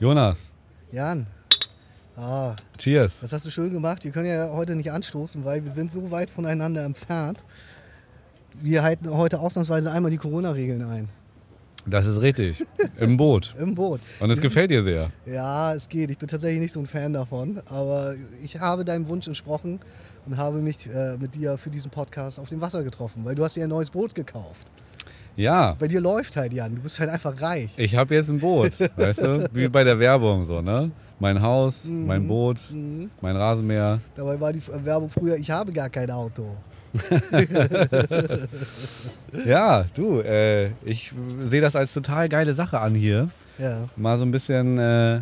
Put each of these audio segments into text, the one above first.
Jonas, Jan. Ah, cheers. das hast du schön gemacht. Wir können ja heute nicht anstoßen, weil wir sind so weit voneinander entfernt. Wir halten heute ausnahmsweise einmal die Corona-Regeln ein. Das ist richtig. Im Boot. Im Boot. Und es gefällt dir sehr. Ja, es geht. Ich bin tatsächlich nicht so ein Fan davon. Aber ich habe deinem Wunsch entsprochen und habe mich äh, mit dir für diesen Podcast auf dem Wasser getroffen, weil du hast dir ein neues Boot gekauft. Ja, Bei dir läuft halt, Jan. Du bist halt einfach reich. ich habe jetzt ein Boot. Weißt du? Wie bei der Werbung so, ne? Mein Haus, Mhm. mein Boot, Mhm. mein Rasenmäher. Dabei war die Werbung früher, ich habe gar kein Auto. Ja, du, äh, ich sehe das als total geile Sache an hier. Ja. Mal so ein bisschen äh,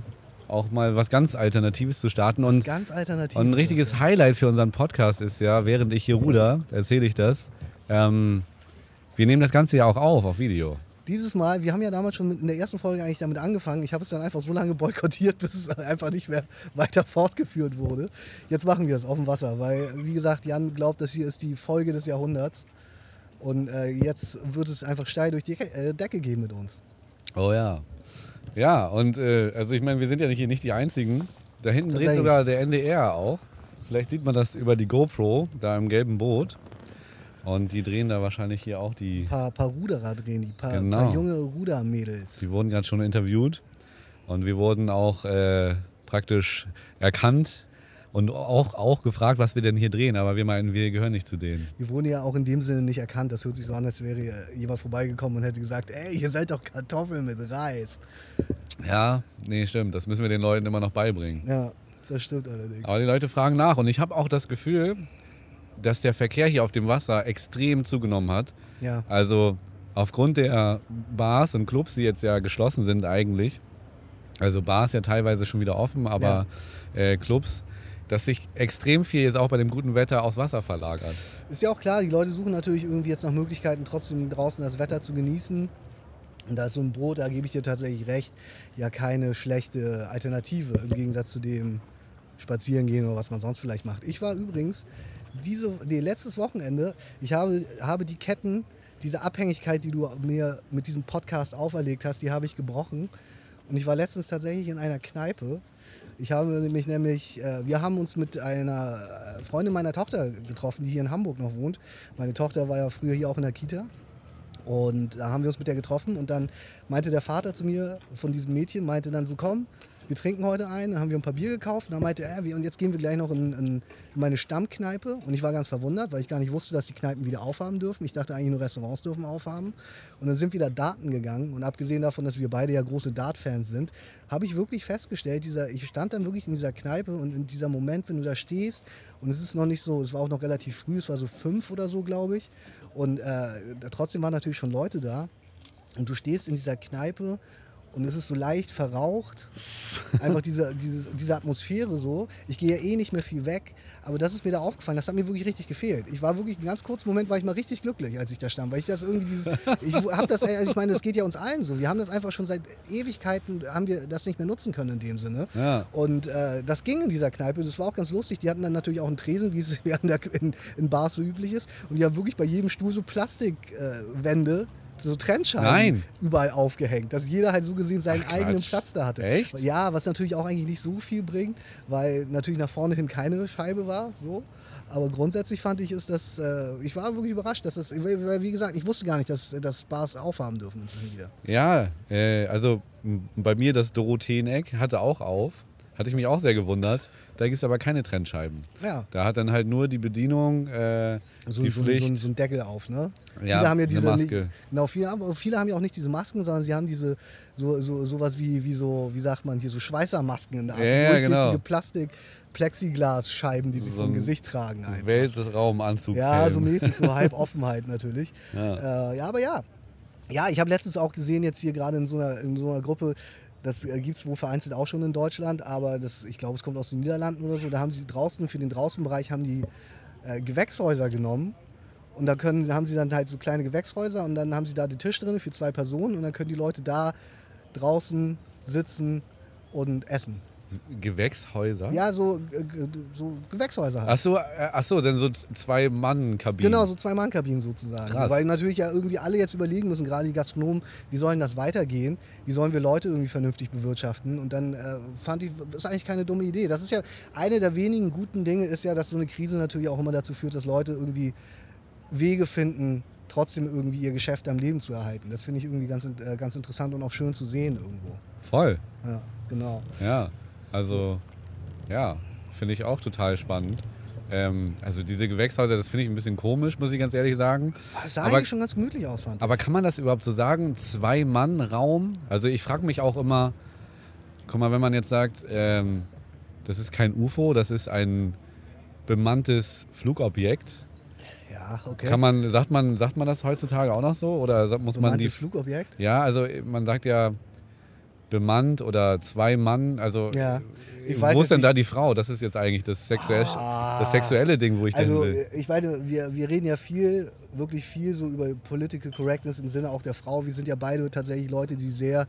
auch mal was ganz Alternatives zu starten. Und Und, ganz alternativ. und ein richtiges Highlight für unseren Podcast ist ja, während ich hier ruder, erzähle ich das. Ähm, wir nehmen das Ganze ja auch auf, auf Video. Dieses Mal, wir haben ja damals schon in der ersten Folge eigentlich damit angefangen. Ich habe es dann einfach so lange boykottiert, bis es einfach nicht mehr weiter fortgeführt wurde. Jetzt machen wir es auf dem Wasser, weil, wie gesagt, Jan glaubt, das hier ist die Folge des Jahrhunderts. Und äh, jetzt wird es einfach steil durch die äh, Decke gehen mit uns. Oh ja. Ja, und äh, also ich meine, wir sind ja nicht, hier nicht die Einzigen. Da hinten dreht sogar der NDR auch. Vielleicht sieht man das über die GoPro, da im gelben Boot. Und die drehen da wahrscheinlich hier auch die. Ein paar, paar Ruderer drehen die, paar, Genau. paar junge Rudermädels. Sie wurden gerade schon interviewt. Und wir wurden auch äh, praktisch erkannt und auch, auch gefragt, was wir denn hier drehen. Aber wir meinen, wir gehören nicht zu denen. Wir wurden ja auch in dem Sinne nicht erkannt. Das hört sich so an, als wäre jemand vorbeigekommen und hätte gesagt, ey, ihr seid doch Kartoffeln mit Reis. Ja, nee, stimmt. Das müssen wir den Leuten immer noch beibringen. Ja, das stimmt allerdings. Aber die Leute fragen nach und ich habe auch das Gefühl, dass der Verkehr hier auf dem Wasser extrem zugenommen hat. Ja, Also aufgrund der Bars und Clubs, die jetzt ja geschlossen sind eigentlich, also Bars ja teilweise schon wieder offen, aber äh, Clubs, dass sich extrem viel jetzt auch bei dem guten Wetter aufs Wasser verlagert. Ist ja auch klar, die Leute suchen natürlich irgendwie jetzt nach Möglichkeiten, trotzdem draußen das Wetter zu genießen. Und da ist so ein Boot, da gebe ich dir tatsächlich recht, ja keine schlechte Alternative im Gegensatz zu dem Spazierengehen oder was man sonst vielleicht macht. Ich war übrigens diese, nee, letztes Wochenende, ich habe, habe die Ketten, diese Abhängigkeit, die du mir mit diesem Podcast auferlegt hast, die habe ich gebrochen. Und ich war letztens tatsächlich in einer Kneipe. Ich habe nämlich nämlich, äh, wir haben uns mit einer äh, Freundin meiner Tochter getroffen, die hier in Hamburg noch wohnt. Meine Tochter war ja früher hier auch in der Kita. Und da haben wir uns mit der getroffen und dann meinte der Vater zu mir von diesem Mädchen, meinte dann so, komm, wir trinken heute ein. Dann haben wir ein paar Bier gekauft und dann meinte er, wie- und jetzt gehen wir gleich noch in, in, in meine Stammkneipe. Und ich war ganz verwundert, weil ich gar nicht wusste, dass die Kneipen wieder aufhaben dürfen. Ich dachte eigentlich nur Restaurants dürfen aufhaben. Und dann sind wir da Daten gegangen und abgesehen davon, dass wir beide ja große Dart-Fans sind, habe ich wirklich festgestellt, dieser, ich stand dann wirklich in dieser Kneipe und in dieser Moment, wenn du da stehst und es ist noch nicht so, es war auch noch relativ früh, es war so fünf oder so, glaube ich. Und äh, trotzdem waren natürlich schon Leute da. Und du stehst in dieser Kneipe und es ist so leicht verraucht. Einfach diese, diese, diese Atmosphäre so. Ich gehe ja eh nicht mehr viel weg, aber das ist mir da aufgefallen. Das hat mir wirklich richtig gefehlt. Ich war wirklich, einen ganz kurzen Moment war ich mal richtig glücklich, als ich da stand, weil ich das irgendwie dieses, ich habe das, also ich meine, das geht ja uns allen so. Wir haben das einfach schon seit Ewigkeiten, haben wir das nicht mehr nutzen können in dem Sinne. Ja. Und äh, das ging in dieser Kneipe. Das war auch ganz lustig. Die hatten dann natürlich auch einen Tresen, wie es in, in, Bars so üblich ist. Und die haben wirklich bei jedem Stuhl so Plastikwände, äh, so Trennscheiben Nein. überall aufgehängt, dass jeder halt so gesehen seinen Ach, eigenen Quatsch. Platz da hatte. Echt? Ja, was natürlich auch eigentlich nicht so viel bringt, weil natürlich nach vorne hin keine Scheibe war. So. Aber grundsätzlich fand ich, ist das, äh, ich war wirklich überrascht, dass das, weil, wie gesagt, ich wusste gar nicht, dass, dass Bars aufhaben dürfen inzwischen wieder. Ja, äh, also bei mir das Dorotheeneck hatte auch auf. Hatte ich mich auch sehr gewundert. Da gibt es aber keine Trennscheiben. Ja, Da hat dann halt nur die Bedienung äh, so, die so, Pflicht. so, so ein Deckel auf, ne? Ja, viele haben ja diese Maske. Genau, viele, viele haben ja auch nicht diese Masken, sondern sie haben diese so, so sowas wie, wie so, wie sagt man hier, so Schweißermasken in der Art. Ja, ja, genau. Plastik, Plexiglasscheiben, die sie So ein Gesicht tragen. Einfach. Weltraum-Anzugshelm. Ja, so mäßig, so halb Offenheit natürlich. Ja. Äh, ja, aber ja. Ja, ich habe letztens auch gesehen, jetzt hier gerade in so einer, in so einer Gruppe, das äh, gibt es wohl vereinzelt auch schon in Deutschland, aber das, ich glaube, es kommt aus den Niederlanden oder so. Da haben sie draußen, für den Draußenbereich, haben die äh, Gewächshäuser genommen. Und da können, haben sie dann halt so kleine Gewächshäuser und dann haben sie da den Tisch drin für zwei Personen und dann können die Leute da draußen sitzen und essen. Gewächshäuser? Ja, so, so Gewächshäuser halt. Ach so, äh, ach so, dann so zwei Mann-Kabinen. Genau, so Zwei-Mann-Kabinen sozusagen. Krass. Weil natürlich ja irgendwie alle jetzt überlegen müssen, gerade die Gastronomen, wie sollen das weitergehen? Wie sollen wir Leute irgendwie vernünftig bewirtschaften? Und dann äh, fand ich, das ist eigentlich keine dumme Idee. Das ist ja eine der wenigen guten Dinge, ist ja, dass so eine Krise natürlich auch immer dazu führt, dass Leute irgendwie Wege finden, trotzdem irgendwie ihr Geschäft am Leben zu erhalten. Das finde ich irgendwie ganz, äh, ganz interessant und auch schön zu sehen irgendwo. Voll. Ja, genau. Ja, also ja, finde ich auch total spannend. Ähm, also diese Gewächshäuser, das finde ich ein bisschen komisch, muss ich ganz ehrlich sagen. Das sah Aber- eigentlich schon ganz gemütlich aus, fand ich. Aber kann man das überhaupt so sagen? Zwei-Mann-Raum? Also ich frage mich auch immer, guck mal, wenn man jetzt sagt, ähm, das ist kein UFO, das ist ein bemanntes Flugobjekt. Ja, okay. Kann man, sagt man, sagt man das heutzutage auch noch so? Oder muss man die Bemanntes Flugobjekt? Ja, also man sagt ja bemannt oder zwei Mann. Also Ja. Wo ist denn da die Frau? Das ist jetzt eigentlich das, sexuell, Ah. das sexuelle Ding, wo ich Also hin will. ich meine, wir, wir reden ja viel, wirklich viel so über Political Correctness im Sinne auch der Frau. Wir sind ja beide tatsächlich Leute, die sehr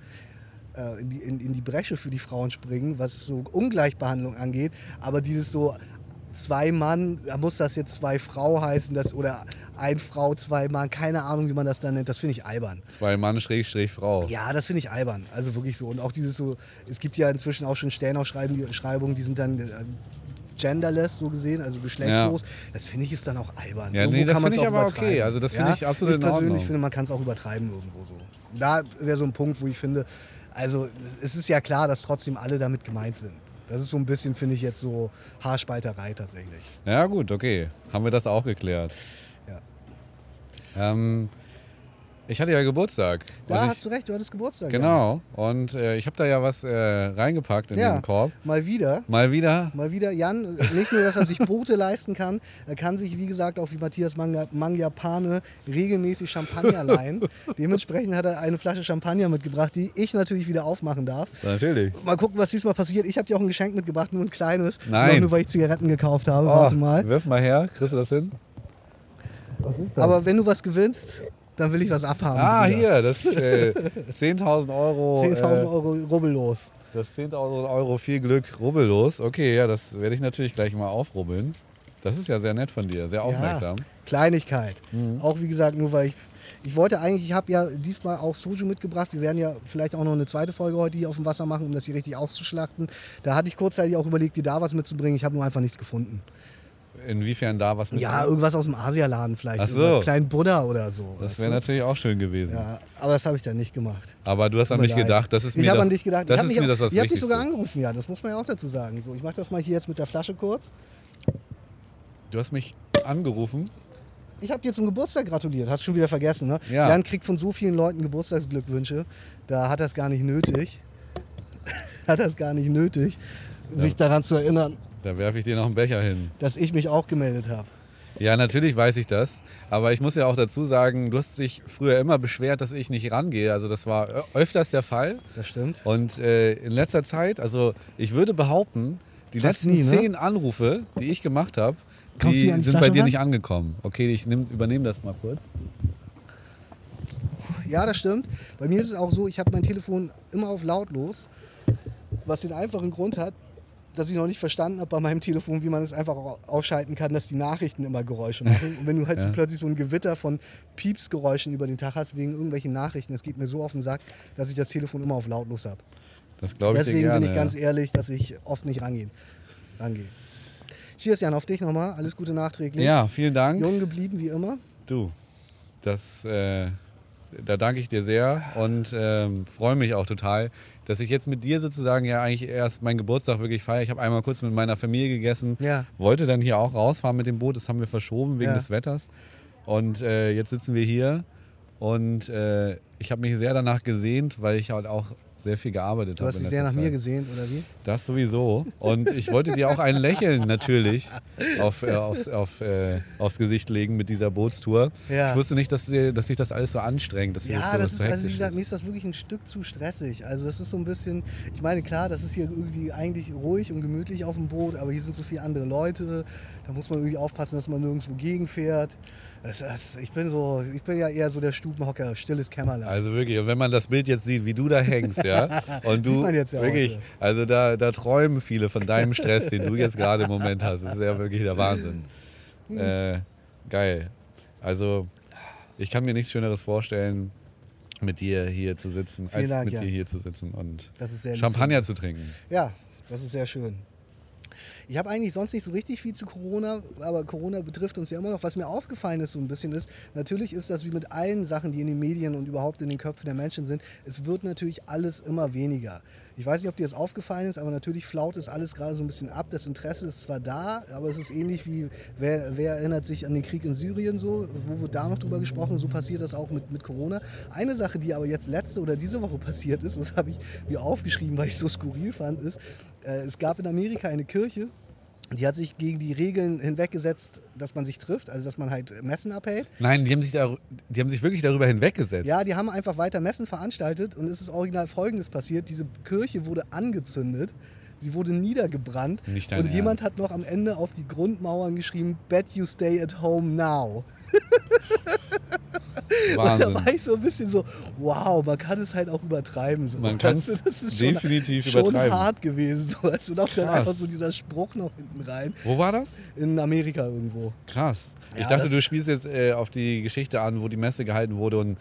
äh, in, die, in, in die Bresche für die Frauen springen, was so Ungleichbehandlung angeht. Aber dieses so zwei Mann, da muss das jetzt zwei Frau heißen, das, oder ein Frau, zwei Mann, keine Ahnung, wie man das dann nennt, das finde ich albern. Zwei Mann, Schrägstrich, Frau. Ja, das finde ich albern. Also wirklich so. Und auch dieses so, es gibt ja inzwischen auch schon Stellenausschreibungen, die sind dann äh, genderless so gesehen, also geschlechtslos. Das finde ich ist dann auch albern. Ja, Irgendwo nee, das finde ich aber okay. Also das finde ich absolut Ich persönlich finde, man kann es auch übertreiben irgendwo so. Da wäre so ein Punkt, wo ich finde, also es ist ja klar, dass trotzdem alle damit gemeint sind. Das ist so ein bisschen, finde ich, jetzt so Haarspalterei tatsächlich. Ja, gut, okay. Haben wir das auch geklärt. Ja. Ähm, ich hatte ja Geburtstag. Da Und hast du recht, du hattest Geburtstag. genau. Und äh, ich habe da ja was äh, reingepackt in Ja. den Korb. Mal wieder. Mal wieder. Mal wieder, Jan, nicht nur, dass er sich Boote leisten kann, er kann sich, wie gesagt, auch wie Matthias Manga- Mangiapane regelmäßig Champagner leihen. Dementsprechend hat er eine Flasche Champagner mitgebracht, die ich natürlich wieder aufmachen darf. Natürlich. Mal gucken, was diesmal passiert. Ich habe dir auch ein Geschenk mitgebracht, nur ein kleines. Nein. Noch nur, weil ich Zigaretten gekauft habe. Oh, Warte mal. Wirf mal her. Kriegst du das hin? Aber wenn du was gewinnst, dann will ich was abhaben. Ah, Bruder. hier. Das äh, 10.000 Euro. 10.000 äh, Euro rubbellos. Das 10.000 Euro viel Glück rubbellos. Okay, ja, das werde ich natürlich gleich mal aufrubbeln. Das ist ja sehr nett von dir, sehr aufmerksam. Ja, Kleinigkeit. Mhm. Auch wie gesagt, nur weil ich. Ich wollte eigentlich, ich habe ja diesmal auch Soju mitgebracht. Wir werden ja vielleicht auch noch eine zweite Folge heute hier auf dem Wasser machen, um das hier richtig auszuschlachten. Da hatte ich kurzzeitig auch überlegt, dir da was mitzubringen. Ich habe nur einfach nichts gefunden. Inwiefern da was mit? Ja, irgendwas aus dem Asialaden vielleicht. Ach so. Irgendwas kleinen Buddha oder so. das wäre natürlich auch schön gewesen. Ja, aber das habe ich dann nicht gemacht. Aber du hast an mich leid. gedacht, das ist mir Ich habe das, an dich gedacht. Das ich ist mich, mir das, das ich habe dich Wichtigste. sogar angerufen, ja. Das muss man ja auch dazu sagen. So, ich mache das mal hier jetzt mit der Flasche kurz. Du hast mich angerufen. Ich habe dir zum Geburtstag gratuliert. Hast schon wieder vergessen, ne? Ja. Jan kriegt von so vielen Leuten Geburtstagsglückwünsche. Da hat es gar nicht nötig. hat es gar nicht nötig, sich daran zu erinnern, Da werfe ich dir noch einen Becher hin. dass ich mich auch gemeldet habe. Ja, natürlich weiß ich das. Aber ich muss ja auch dazu sagen, du hast dich früher immer beschwert, dass ich nicht rangehe. Also das war öfters der Fall. Das stimmt. Und äh, in letzter Zeit, also ich würde behaupten, die Fast letzten nie, ne? zehn Anrufe, die ich gemacht habe, die sind bei Flasche dir ran? nicht angekommen. Okay, ich nehm, übernehme das mal kurz. Ja, das stimmt. Bei mir ist es auch so, ich habe mein Telefon immer auf lautlos, was den einfachen Grund hat, dass ich noch nicht verstanden habe bei meinem Telefon, wie man es einfach au- ausschalten kann, dass die Nachrichten immer Geräusche machen. Und wenn du halt so Ja. plötzlich so ein Gewitter von Piepsgeräuschen über den Tag hast, wegen irgendwelchen Nachrichten, das geht mir so auf den Sack, dass ich das Telefon immer auf lautlos habe. Das glaube ich Deswegen gerne. bin ich ganz ja. ehrlich, dass ich oft nicht rangehe. rangehe. Cheers, Jan, auf dich nochmal. Alles Gute nachträglich. ja, vielen Dank. Jung geblieben, wie immer. Du, das, äh, da danke ich dir sehr und ähm, freue mich auch total, dass ich jetzt mit dir sozusagen ja eigentlich erst meinen Geburtstag wirklich feiere. Ich habe einmal kurz mit meiner Familie gegessen, Ja. wollte dann hier auch rausfahren mit dem Boot, das haben wir verschoben wegen Ja. des Wetters. Und äh, jetzt sitzen wir hier und äh, ich habe mich sehr danach gesehnt, weil ich halt auch sehr viel gearbeitet Du habe. hast in dich sehr nach mir Zeit. gesehnt, oder wie? Das sowieso. Und ich wollte dir auch ein Lächeln natürlich auf, äh, aufs, auf, äh, aufs Gesicht legen mit dieser Bootstour. Ja. Ich wusste nicht, dass, dir- dass sich das alles so anstrengt. Dass Ja, so, das so ist, also wie gesagt, mir ist das wirklich ein Stück zu stressig. Also das ist so ein bisschen, ich meine, klar, das ist hier irgendwie eigentlich ruhig und gemütlich auf dem Boot, aber hier sind so viele andere Leute. Da muss man irgendwie aufpassen, dass man nirgendwo gegenfährt. Das, ich bin so, ich bin ja eher so der Stubenhocker, stilles Kämmerlein. Also wirklich, und wenn man das Bild jetzt sieht, wie du da hängst, ja. Und Sieht du man jetzt ja wirklich, heute. also da, da träumen viele von deinem Stress, den du jetzt gerade im Moment hast. Das ist ja wirklich der Wahnsinn. Hm. Äh, geil. Also ich kann mir nichts Schöneres vorstellen, mit dir hier zu sitzen, Vielen als Dank, mit ja. dir hier zu sitzen und ist sehr lieb Champagner zu trinken. Ja, das ist sehr schön. Ich habe eigentlich sonst nicht so richtig viel zu Corona, aber Corona betrifft uns ja immer noch. Was mir aufgefallen ist so ein bisschen ist, natürlich ist das wie mit allen Sachen, die in den Medien und überhaupt in den Köpfen der Menschen sind, es wird natürlich alles immer weniger. Ich weiß nicht, ob dir das aufgefallen ist, aber natürlich flaut es alles gerade so ein bisschen ab. Das Interesse ist zwar da, aber es ist ähnlich wie, wer, wer erinnert sich an den Krieg in Syrien so, wo wird da noch drüber gesprochen, so passiert das auch mit, mit Corona. Eine Sache, die aber jetzt letzte oder diese Woche passiert ist, das habe ich mir aufgeschrieben, weil ich es so skurril fand, ist, äh, es gab in Amerika eine Kirche, die hat sich gegen die Regeln hinweggesetzt, dass man sich trifft, also dass man halt Messen abhält. Nein, die haben sich, da, die haben sich wirklich darüber hinweggesetzt. Ja, die haben einfach weiter Messen veranstaltet und es ist original Folgendes passiert. Diese Kirche wurde angezündet, sie wurde niedergebrannt und jemand Ernst. hat noch am Ende auf die Grundmauern geschrieben, Bet you stay at home now. Und Wahnsinn. da war ich so ein bisschen so, wow, man kann es halt auch übertreiben. So. Man kann es das ist schon- definitiv schon übertreiben. hart gewesen. So. Weißt du, und auch dann einfach so dieser Spruch noch hinten rein. Wo war das? In Amerika irgendwo. Krass. ich Ja, dachte, das- du spielst jetzt äh, auf die Geschichte an, wo die Messe gehalten wurde und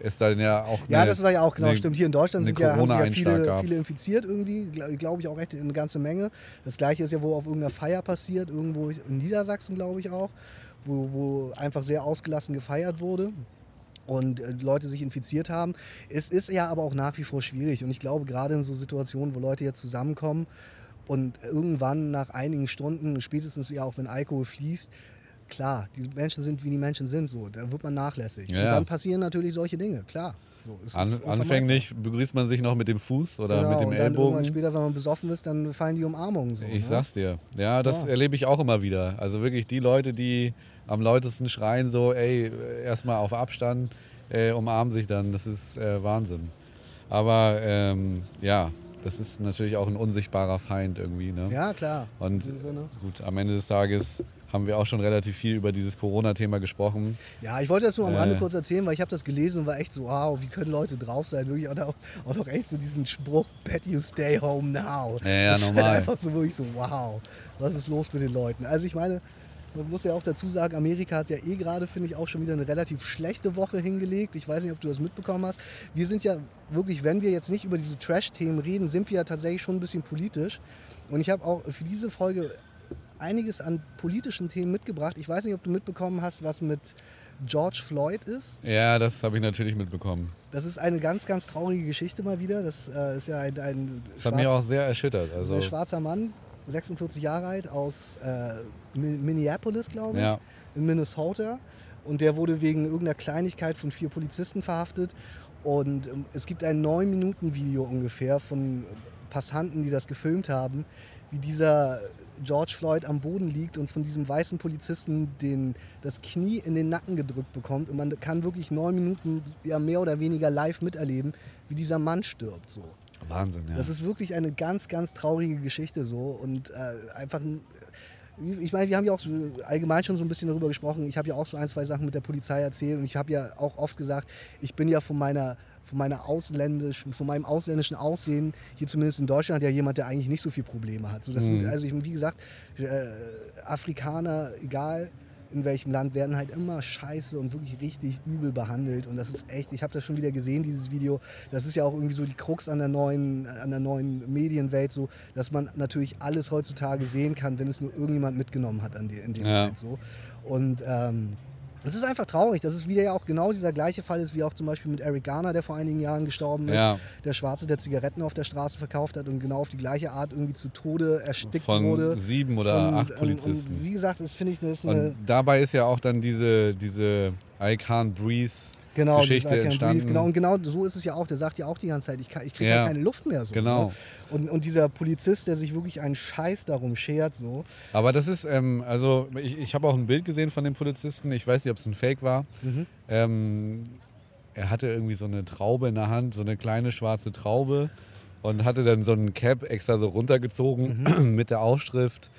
es dann ja auch. Ja, eine- das war ja auch genau, eine- stimmt. Hier in Deutschland sind ja, haben sich ja viele, viele infiziert irgendwie, glaube glaub ich auch echt eine ganze Menge. Das gleiche ist ja wohl auf irgendeiner Feier passiert, irgendwo in Niedersachsen, glaube ich auch, wo, wo einfach sehr ausgelassen gefeiert wurde und äh, Leute sich infiziert haben. Es ist ja aber auch nach wie vor schwierig und ich glaube gerade in so Situationen, wo Leute jetzt zusammenkommen und irgendwann nach einigen Stunden, spätestens ja auch wenn Alkohol fließt, klar, die Menschen sind wie die Menschen sind, so, da wird man nachlässig. Ja, und dann passieren natürlich solche Dinge, klar. So, An, anfänglich begrüßt man sich noch mit dem Fuß oder genau, mit dem und dann irgendwann Ellbogen. später, wenn man besoffen ist, dann fallen die Umarmungen so. Ich ne? sag's dir. Ja, das Ja. erlebe ich auch immer wieder. Also wirklich die Leute, die am lautesten schreien, so, ey, erstmal auf Abstand, äh, umarmen sich dann. Das ist äh, Wahnsinn. Aber ähm, ja, das ist natürlich auch ein unsichtbarer Feind irgendwie. Ne? Ja, klar. Und Sinne. gut, am Ende des Tages haben wir auch schon relativ viel über dieses Corona-Thema gesprochen. Ja, ich wollte das nur am Äh. Rande kurz erzählen, weil ich habe das gelesen und war echt so, wow, wie können Leute drauf sein? Wirklich auch, auch, auch noch echt so diesen Spruch, bet you stay home now. Ja, ja, das Ist normal. halt einfach so wirklich so, wow, was ist los mit den Leuten? Also ich meine, man muss ja auch dazu sagen, Amerika hat ja eh gerade, finde ich, auch schon wieder eine relativ schlechte Woche hingelegt. Ich weiß nicht, ob du das mitbekommen hast. Wir sind ja wirklich, wenn wir jetzt nicht über diese Trash-Themen reden, sind wir ja tatsächlich schon ein bisschen politisch. Und ich habe auch für diese Folge einiges an politischen Themen mitgebracht. Ich weiß nicht, ob du mitbekommen hast, was mit George Floyd ist. Ja, das habe ich natürlich mitbekommen. Das ist eine ganz, ganz traurige Geschichte mal wieder. Das äh, ist ja ein, ein Das hat mich auch sehr erschüttert. Also, ein schwarzer Mann, 46 Jahre alt, aus äh, Mi- Minneapolis, glaube ich, ja, in Minnesota. Und der wurde wegen irgendeiner Kleinigkeit von vier Polizisten verhaftet. Und ähm, es gibt ein 9-Minuten-Video ungefähr von Passanten, die das gefilmt haben, wie dieser George Floyd am Boden liegt und von diesem weißen Polizisten den, das Knie in den Nacken gedrückt bekommt. Und man kann wirklich neun Minuten ja, mehr oder weniger live miterleben, wie dieser Mann stirbt. So. Wahnsinn, ja. Das ist wirklich eine ganz, ganz traurige Geschichte so und äh, einfach ein. Ich meine, wir haben ja auch so allgemein schon so ein bisschen darüber gesprochen. Ich habe ja auch so ein, zwei Sachen mit der Polizei erzählt und ich habe ja auch oft gesagt, ich bin ja von meiner, von meiner ausländischen, von meinem ausländischen Aussehen, hier zumindest in Deutschland, ja jemand, der eigentlich nicht so viele Probleme hat. So, das sind, Mhm. also ich, wie gesagt, äh, Afrikaner, egal in welchem Land, werden halt immer scheiße und wirklich richtig übel behandelt. Und das ist echt, ich habe das schon wieder gesehen, dieses Video. Das ist ja auch irgendwie so die Krux an der neuen, an der neuen Medienwelt, so, dass man natürlich alles heutzutage sehen kann, wenn es nur irgendjemand mitgenommen hat an die, in dem Ja. Moment so. Und ähm, es ist einfach traurig, dass es wieder ja auch genau dieser gleiche Fall ist, wie auch zum Beispiel mit Eric Garner, der vor einigen Jahren gestorben ist. Ja. Der Schwarze, der Zigaretten auf der Straße verkauft hat und genau auf die gleiche Art irgendwie zu Tode erstickt Von wurde. sieben oder Und, acht Polizisten. Und wie gesagt, das finde ich das ist eine Und dabei ist ja auch dann diese, diese I can't breathe genau, Geschichte entstanden. Breathe, genau, und genau so ist es ja auch. Der sagt ja auch die ganze Zeit, ich, kann- ich kriege Ja. keine Luft mehr. So, Genau. Ne? Und, und dieser Polizist, der sich wirklich einen Scheiß darum schert, so. Aber das ist, ähm, also ich, ich habe auch ein Bild gesehen von dem Polizisten. Ich weiß nicht, ob es ein Fake war. Mhm. Ähm, er hatte irgendwie so eine Traube in der Hand, so eine kleine schwarze Traube und hatte dann so einen Cap extra so runtergezogen Mhm. mit der Aufschrift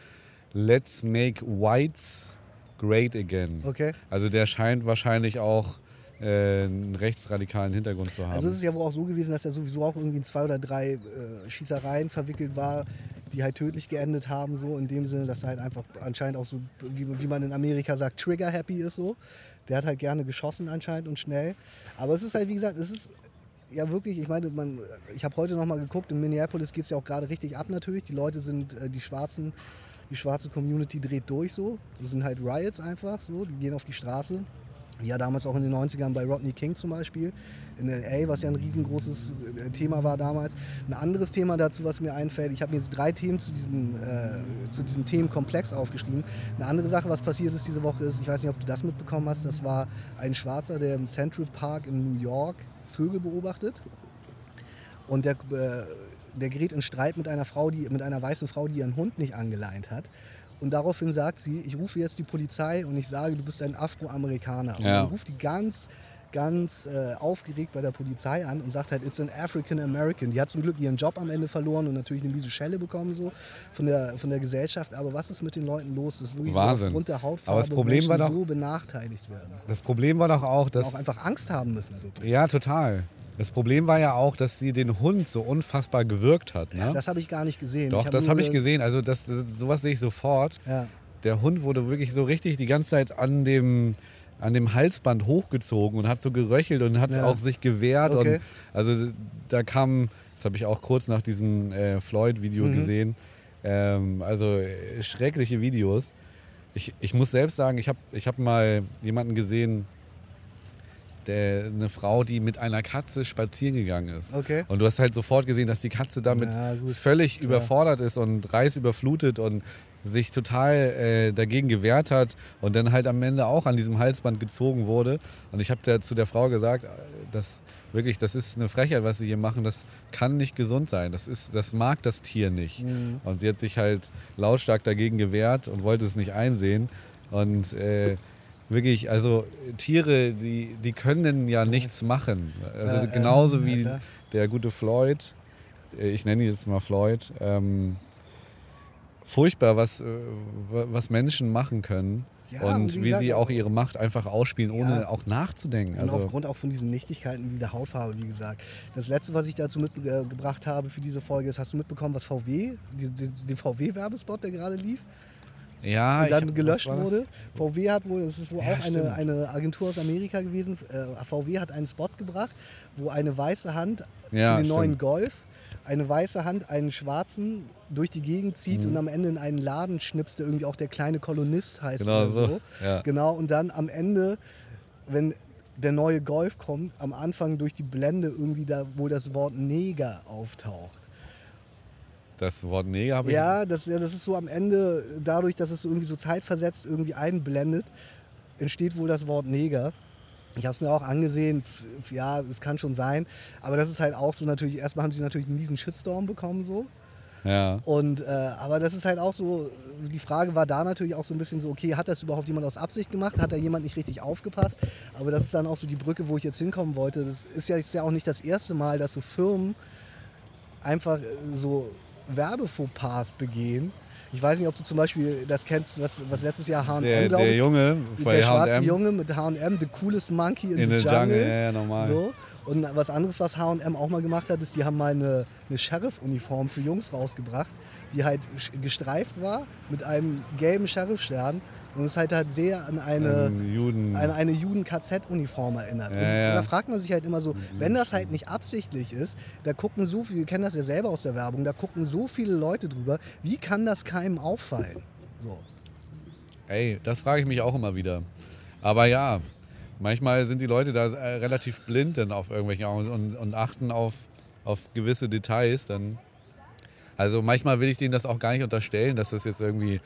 Let's make whites great again. Okay. Also der scheint wahrscheinlich auch einen rechtsradikalen Hintergrund zu haben. Also es ist ja wohl auch so gewesen, dass er sowieso auch irgendwie in zwei oder drei äh, Schießereien verwickelt war, die halt tödlich geendet haben, so in dem Sinne, dass er halt einfach anscheinend auch so, wie, wie man in Amerika sagt, trigger-happy ist so. Der hat halt gerne geschossen anscheinend und schnell. Aber es ist halt, wie gesagt, es ist ja wirklich, ich meine, man, ich habe heute nochmal geguckt, in Minneapolis geht es ja auch gerade richtig ab natürlich. Die Leute sind, äh, die Schwarzen, die schwarze Community dreht durch so. Das sind halt Riots einfach so, die gehen auf die Straße. Ja, damals auch in den 90ern bei Rodney King zum Beispiel in LA, was ja ein riesengroßes äh, Thema war damals. Ein anderes Thema dazu, was mir einfällt, ich habe mir drei Themen zu diesem, äh, zu diesem Themenkomplex aufgeschrieben. Eine andere Sache, was passiert ist diese Woche, ist, ich weiß nicht, ob du das mitbekommen hast, das war ein Schwarzer, der im Central Park in New York Vögel beobachtet. Und der, äh, der gerät in Streit mit einer Frau, die, mit einer weißen Frau, die ihren Hund nicht angeleint hat. Und daraufhin sagt sie, ich rufe jetzt die Polizei und ich sage, du bist ein Afroamerikaner. Und Ja. dann ruft die ganz, ganz äh, aufgeregt bei der Polizei an und sagt halt, it's an African American. Die hat zum Glück ihren Job am Ende verloren und natürlich eine miese Schelle bekommen so von der, von der Gesellschaft. Aber was ist mit den Leuten los? Das ist wirklich Wahnsinn. aufgrund der Hautfarbe Aber das Problem Menschen war doch- so benachteiligt werden. das Problem war doch auch, Und dass. auch einfach Angst haben müssen, wirklich. Ja, total. Das Problem war ja auch, dass sie den Hund so unfassbar gewürgt hat. Ne? Das habe ich gar nicht gesehen. Doch, hab das habe ich ge- gesehen. Also das, das, sowas sehe ich sofort. Ja. Der Hund wurde wirklich so richtig die ganze Zeit an dem, an dem Halsband hochgezogen und hat so geröchelt und hat Ja. auch sich gewehrt. Okay. Und also da kam, das habe ich auch kurz nach diesem äh, Floyd-Video Mhm. gesehen, ähm, also äh, schreckliche Videos. Ich, ich muss selbst sagen, ich habe ich hab mal jemanden gesehen, der, eine Frau, die mit einer Katze spazieren gegangen ist. Okay. Und du hast halt sofort gesehen, dass die Katze damit Ja, völlig Klar. überfordert ist und reisüberflutet und sich total äh, dagegen gewehrt hat und dann halt am Ende auch an diesem Halsband gezogen wurde. Und ich habe zu der Frau gesagt, äh, dass wirklich, das ist eine Frechheit, was sie hier machen, das kann nicht gesund sein. Das, ist, das mag das Tier nicht. Mhm. Und sie hat sich halt lautstark dagegen gewehrt und wollte es nicht einsehen. Und äh, wirklich, also Tiere, die, die können ja nichts machen. Also Ja, ja, genauso ja, wie klar. der gute Floyd, äh, ich nenne ihn jetzt mal Floyd, ähm, furchtbar, was, äh, wa- was Menschen machen können. Ja, und wie wie gesagt, sie auch ihre Macht einfach ausspielen, ohne Ja. auch nachzudenken. Und Also, aufgrund auch von diesen Nichtigkeiten wie der Hautfarbe, wie gesagt. Das letzte, was ich dazu mitgebracht habe für diese Folge, ist, hast du mitbekommen, was VW, den VW-Werbespot, der gerade lief, ja, und dann hab- gelöscht wurde? VW hat wohl, das ist wohl Ja, auch stimmt. eine, eine Agentur aus Amerika gewesen, äh, VW hat einen Spot gebracht, wo eine weiße Hand Ja, für den neuen stimmt. Golf, eine weiße Hand einen schwarzen durch die Gegend zieht Mhm. und am Ende in einen Laden schnipst, der irgendwie auch der kleine Kolonist heißt Genau oder so, so. ja. Genau, und dann am Ende, wenn der neue Golf kommt, am Anfang durch die Blende irgendwie da, wo das Wort Neger auftaucht. Das Wort Neger habe ich. Ja, das, ja, das ist so am Ende, dadurch, dass es irgendwie so zeitversetzt irgendwie einblendet, entsteht wohl das Wort Neger. Ich habe es mir auch angesehen, ja, es kann schon sein, aber das ist halt auch so natürlich, erstmal haben sie natürlich einen miesen Shitstorm bekommen so. ja. Und, äh, aber das ist halt auch so, die Frage war da natürlich auch so ein bisschen so, okay, hat das überhaupt jemand aus Absicht gemacht? Hat da jemand nicht richtig aufgepasst? Aber das ist dann auch so die Brücke, wo ich jetzt hinkommen wollte. Das ist ja, ist ja auch nicht das erste Mal, dass so Firmen einfach äh, so Werbefauxpas begehen. Ich weiß nicht, ob du zum Beispiel das kennst, was, was letztes Jahr H&M, Der, der ich, Junge der schwarze Junge mit H&M, the coolest monkey in, in the the jungle. Jungle, ja, ja, normal. So. Und was anderes, was H&M auch mal gemacht hat, ist, die haben mal eine, eine Sheriff-Uniform für Jungs rausgebracht, die halt gestreift war mit einem gelben Sheriff-Stern und es halt halt sehr an eine, Ähm, Juden. an eine Juden-KZ-Uniform erinnert. Ja, und ja. da fragt man sich halt immer so, wenn das halt nicht absichtlich ist, da gucken so viele, wir kennen das ja selber aus der Werbung, da gucken so viele Leute drüber, wie kann das keinem auffallen? So. Ey, das frage ich mich auch immer wieder. Aber ja, manchmal sind die Leute da äh, relativ blind dann auf irgendwelche und, und achten auf, auf gewisse Details. Dann. Also manchmal will ich denen das auch gar nicht unterstellen, dass das jetzt irgendwie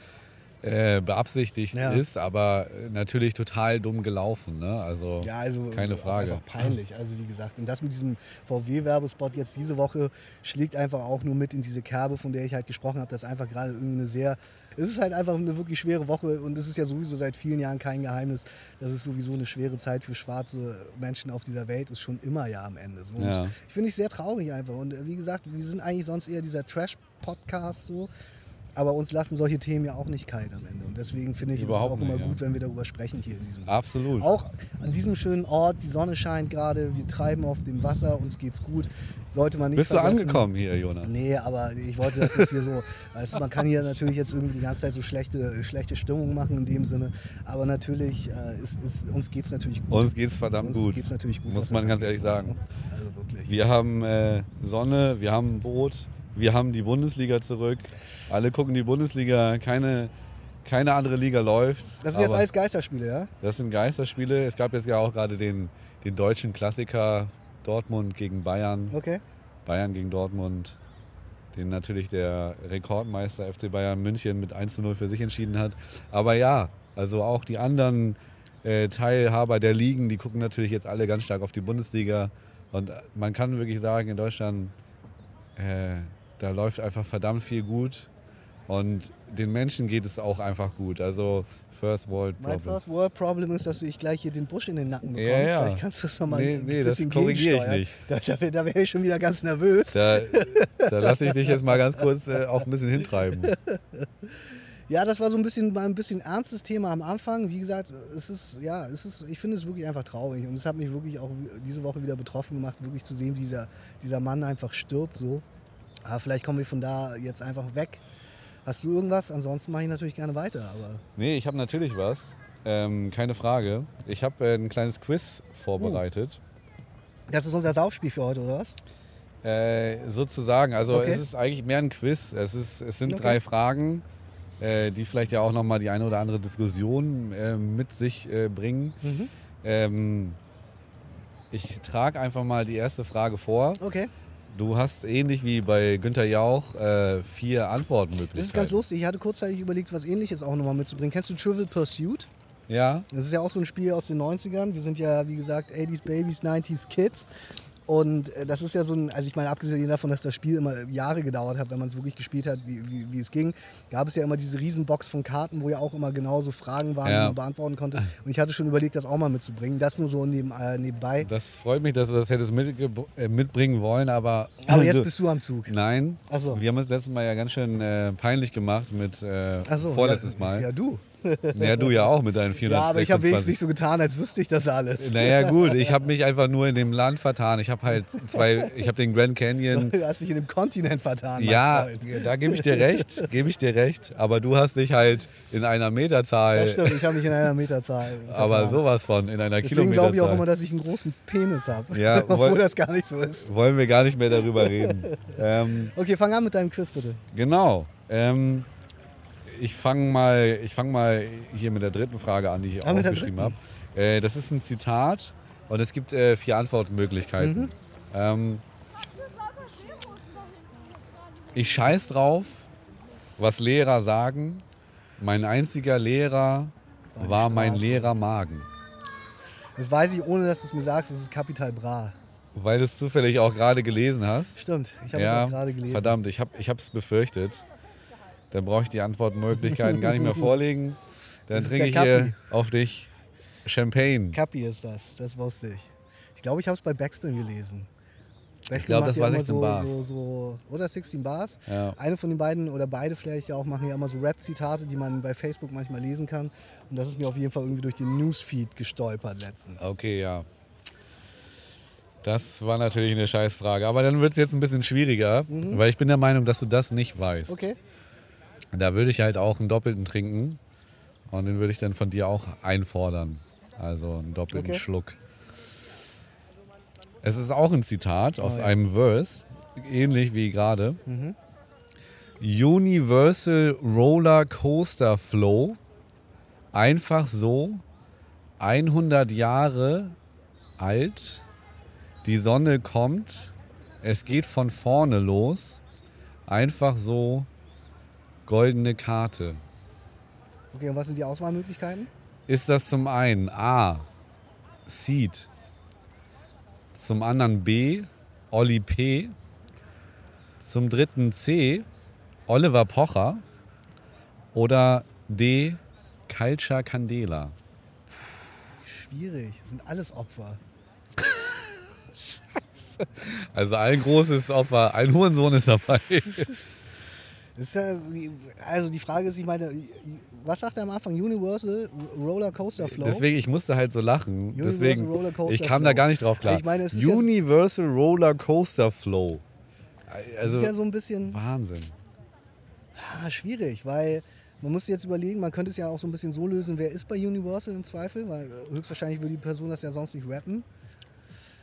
äh, beabsichtigt Ja. ist, aber äh, natürlich total dumm gelaufen. Ne? Also Ja, also keine auch Frage. Einfach peinlich, also wie gesagt. Und das mit diesem VW-Werbespot jetzt diese Woche schlägt einfach auch nur mit in diese Kerbe, von der ich halt gesprochen habe. Das ist einfach gerade irgendwie eine sehr. Es ist halt einfach eine wirklich schwere Woche und es ist ja sowieso seit vielen Jahren kein Geheimnis, dass es sowieso eine schwere Zeit für schwarze Menschen auf dieser Welt ist, schon immer ja am Ende. So. Ja. Ich finde es sehr traurig einfach. Und äh, wie gesagt, wir sind eigentlich sonst eher dieser Trash-Podcast so. Aber uns lassen solche Themen ja auch nicht kalt am Ende. Und deswegen finde ich Überhaupt es auch immer nicht, ja. gut, wenn wir darüber sprechen hier in diesem Absolut. Auch an diesem schönen Ort, die Sonne scheint gerade, wir treiben auf dem Wasser, uns geht's gut. Sollte man nicht Bist du vergessen. angekommen hier, Jonas? Nee, aber ich wollte das jetzt hier so. Du, man kann hier natürlich jetzt irgendwie die ganze Zeit so schlechte, schlechte Stimmung machen in dem Sinne. Aber natürlich, äh, ist, ist, uns geht es natürlich gut. Uns geht's verdammt Uns gut. geht's natürlich gut. Muss man das ganz ehrlich sagen. Also wirklich. Wir haben äh, Sonne, wir haben ein Boot, wir haben die Bundesliga zurück. Alle gucken die Bundesliga, keine, keine andere Liga läuft. Das sind jetzt alles Geisterspiele, ja? das sind Geisterspiele. Es gab jetzt ja auch gerade den, den deutschen Klassiker Dortmund gegen Bayern. Okay. Bayern gegen Dortmund, den natürlich der Rekordmeister FC Bayern München mit 1 zu 0 für sich entschieden hat. Aber ja, also auch die anderen äh, Teilhaber der Ligen, die gucken natürlich jetzt alle ganz stark auf die Bundesliga. Und man kann wirklich sagen, in Deutschland, äh, da läuft einfach verdammt viel gut. Und den Menschen geht es auch einfach gut. Also First World Mein Problem. First World Problem ist, dass ich gleich hier den Busch in den Nacken bekomme. Ja, ja. Vielleicht kannst du das nochmal Nee, ein nee, das korrigiere ich nicht. Da, da, da wäre ich schon wieder ganz nervös. Da, da lasse ich dich jetzt mal ganz kurz äh, auch ein bisschen hintreiben. Ja, das war so ein bisschen ein bisschen ernstes Thema am Anfang. Wie gesagt, es ist ja, es ist, ich finde es wirklich einfach traurig und es hat mich wirklich auch diese Woche wieder betroffen gemacht, wirklich zu sehen, wie dieser, dieser Mann einfach stirbt so. Aber vielleicht kommen wir von da jetzt einfach weg. Hast du irgendwas? Ansonsten mache ich natürlich gerne weiter. Aber Nee, ich habe natürlich was. Ähm, keine Frage. Ich habe äh, ein kleines Quiz vorbereitet. das ist unser Saufspiel für heute, oder was? Äh, sozusagen. Also Okay. es ist eigentlich mehr ein Quiz. Es, ist, es sind Okay. drei Fragen, äh, die vielleicht ja auch nochmal die eine oder andere Diskussion äh, mit sich äh, bringen. Mhm. Ähm, ich trage einfach mal die erste Frage vor. Okay. Du hast ähnlich wie bei Günther Jauch äh, vier Antwortmöglichkeiten. Das ist ganz lustig. Ich hatte kurzzeitig überlegt, was ähnliches auch nochmal mitzubringen. Kennst du Trivial Pursuit? Ja, Das ist ja auch so ein Spiel aus den 90ern. Wir sind ja, wie gesagt, 80s Babies, 90s Kids. Und äh, das ist ja so ein, also ich meine, abgesehen davon, dass das Spiel immer Jahre gedauert hat, wenn man es wirklich gespielt hat, wie, wie, wie es ging, gab es ja immer diese Riesenbox von Karten, wo ja auch immer genauso Fragen waren, Ja. die man beantworten konnte. Und ich hatte schon überlegt, das auch mal mitzubringen. Das nur so neben, äh, nebenbei. das freut mich, dass du das hättest äh, mitbringen wollen, aber. Aber jetzt bist du am Zug. Nein. Ach so. Wir haben es letztes Mal ja ganz schön äh, peinlich gemacht mit äh, Ach so, vorletztes ja, Mal. Ja, du. Ja, du ja auch mit deinen Ja, aber ich habe 426. wenigstens nicht so getan, als wüsste ich das alles. naja, gut, ich habe mich einfach nur in dem Land vertan. Ich habe halt zwei, ich habe den Grand Canyon. Du hast dich in dem Kontinent vertan, Ja, da gebe ich dir recht, gebe ich dir recht. Aber du hast dich halt in einer Meterzahl, Das stimmt, ich habe mich in einer Meterzahl aber vertan. sowas von, in einer Deswegen glaube ich auch immer, Kilometerzahl. dass ich einen großen Penis habe. Ja, Obwohl das gar nicht so ist. Wollen wir gar nicht mehr darüber reden. ähm, Okay, fang an mit deinem Quiz bitte. Genau. Ähm, ich fange mal, ich fang mal hier mit der dritten Frage an, die ich Ah, der aufgeschrieben habe. Äh, das ist ein Zitat und es gibt äh, vier Antwortmöglichkeiten. Mhm. Ähm, ich scheiß drauf, was Lehrer sagen. Mein einziger Lehrer War mein Straße. Lehrermagen. Das weiß ich, ohne dass du es mir sagst, das ist Kapital Bra. Weil du es zufällig auch gerade gelesen hast. Stimmt, ich habe ja, es auch gerade gelesen. verdammt, ich habe es befürchtet. Dann brauche ich die Antwortmöglichkeiten gar nicht mehr vorlegen. Dann trinke ich hier auf dich Champagne. Kapi ist das, das wusste ich. Ich glaube, ich habe es bei Backspin gelesen. Backspin glaub, macht das war immer 16 so, Bars. So, so, oder 16 Bars. Ja. Eine von den beiden oder beide vielleicht auch machen ja immer so Rap-Zitate, die man bei Facebook manchmal lesen kann. Und das ist mir auf jeden Fall irgendwie durch den Newsfeed gestolpert letztens. Okay, ja. Das war natürlich eine Scheißfrage. Aber dann wird es jetzt ein bisschen schwieriger, weil ich bin der Meinung, dass du das nicht weißt. Mhm. Okay. Da würde ich halt auch einen doppelten trinken. Und den würde ich dann von dir auch einfordern. Also einen doppelten Okay. Schluck. Es ist auch ein Zitat aus Oh ja. einem Verse, ähnlich wie gerade. Universal Roller Coaster Flow. Einfach so. 100 Jahre alt. Die Sonne kommt. Es geht von vorne los. Einfach so. Goldene Karte. Okay, und was sind die Auswahlmöglichkeiten? Ist das zum einen A. Seed. Zum anderen B. Olli P. Zum dritten C. Oliver Pocher. Oder D. Culture Candela. Schwierig, das sind alles Opfer. Also ein großes Opfer, ein Hurensohn ist dabei. Das ist ja, also die Frage ist, ich meine, was sagt er am Anfang? Universal Roller Coaster Flow? Deswegen, ich musste halt so lachen. Universal Deswegen, Roller Coaster ich kam da Flow. gar nicht drauf klar. Ich meine, es ist ja so- Universal Roller Coaster Flow. das Also, ist ja so ein bisschen Wahnsinn. ah, schwierig, weil man muss jetzt überlegen, man könnte es ja auch so ein bisschen so lösen, wer ist bei Universal im Zweifel, weil äh, höchstwahrscheinlich würde die Person das ja sonst nicht rappen.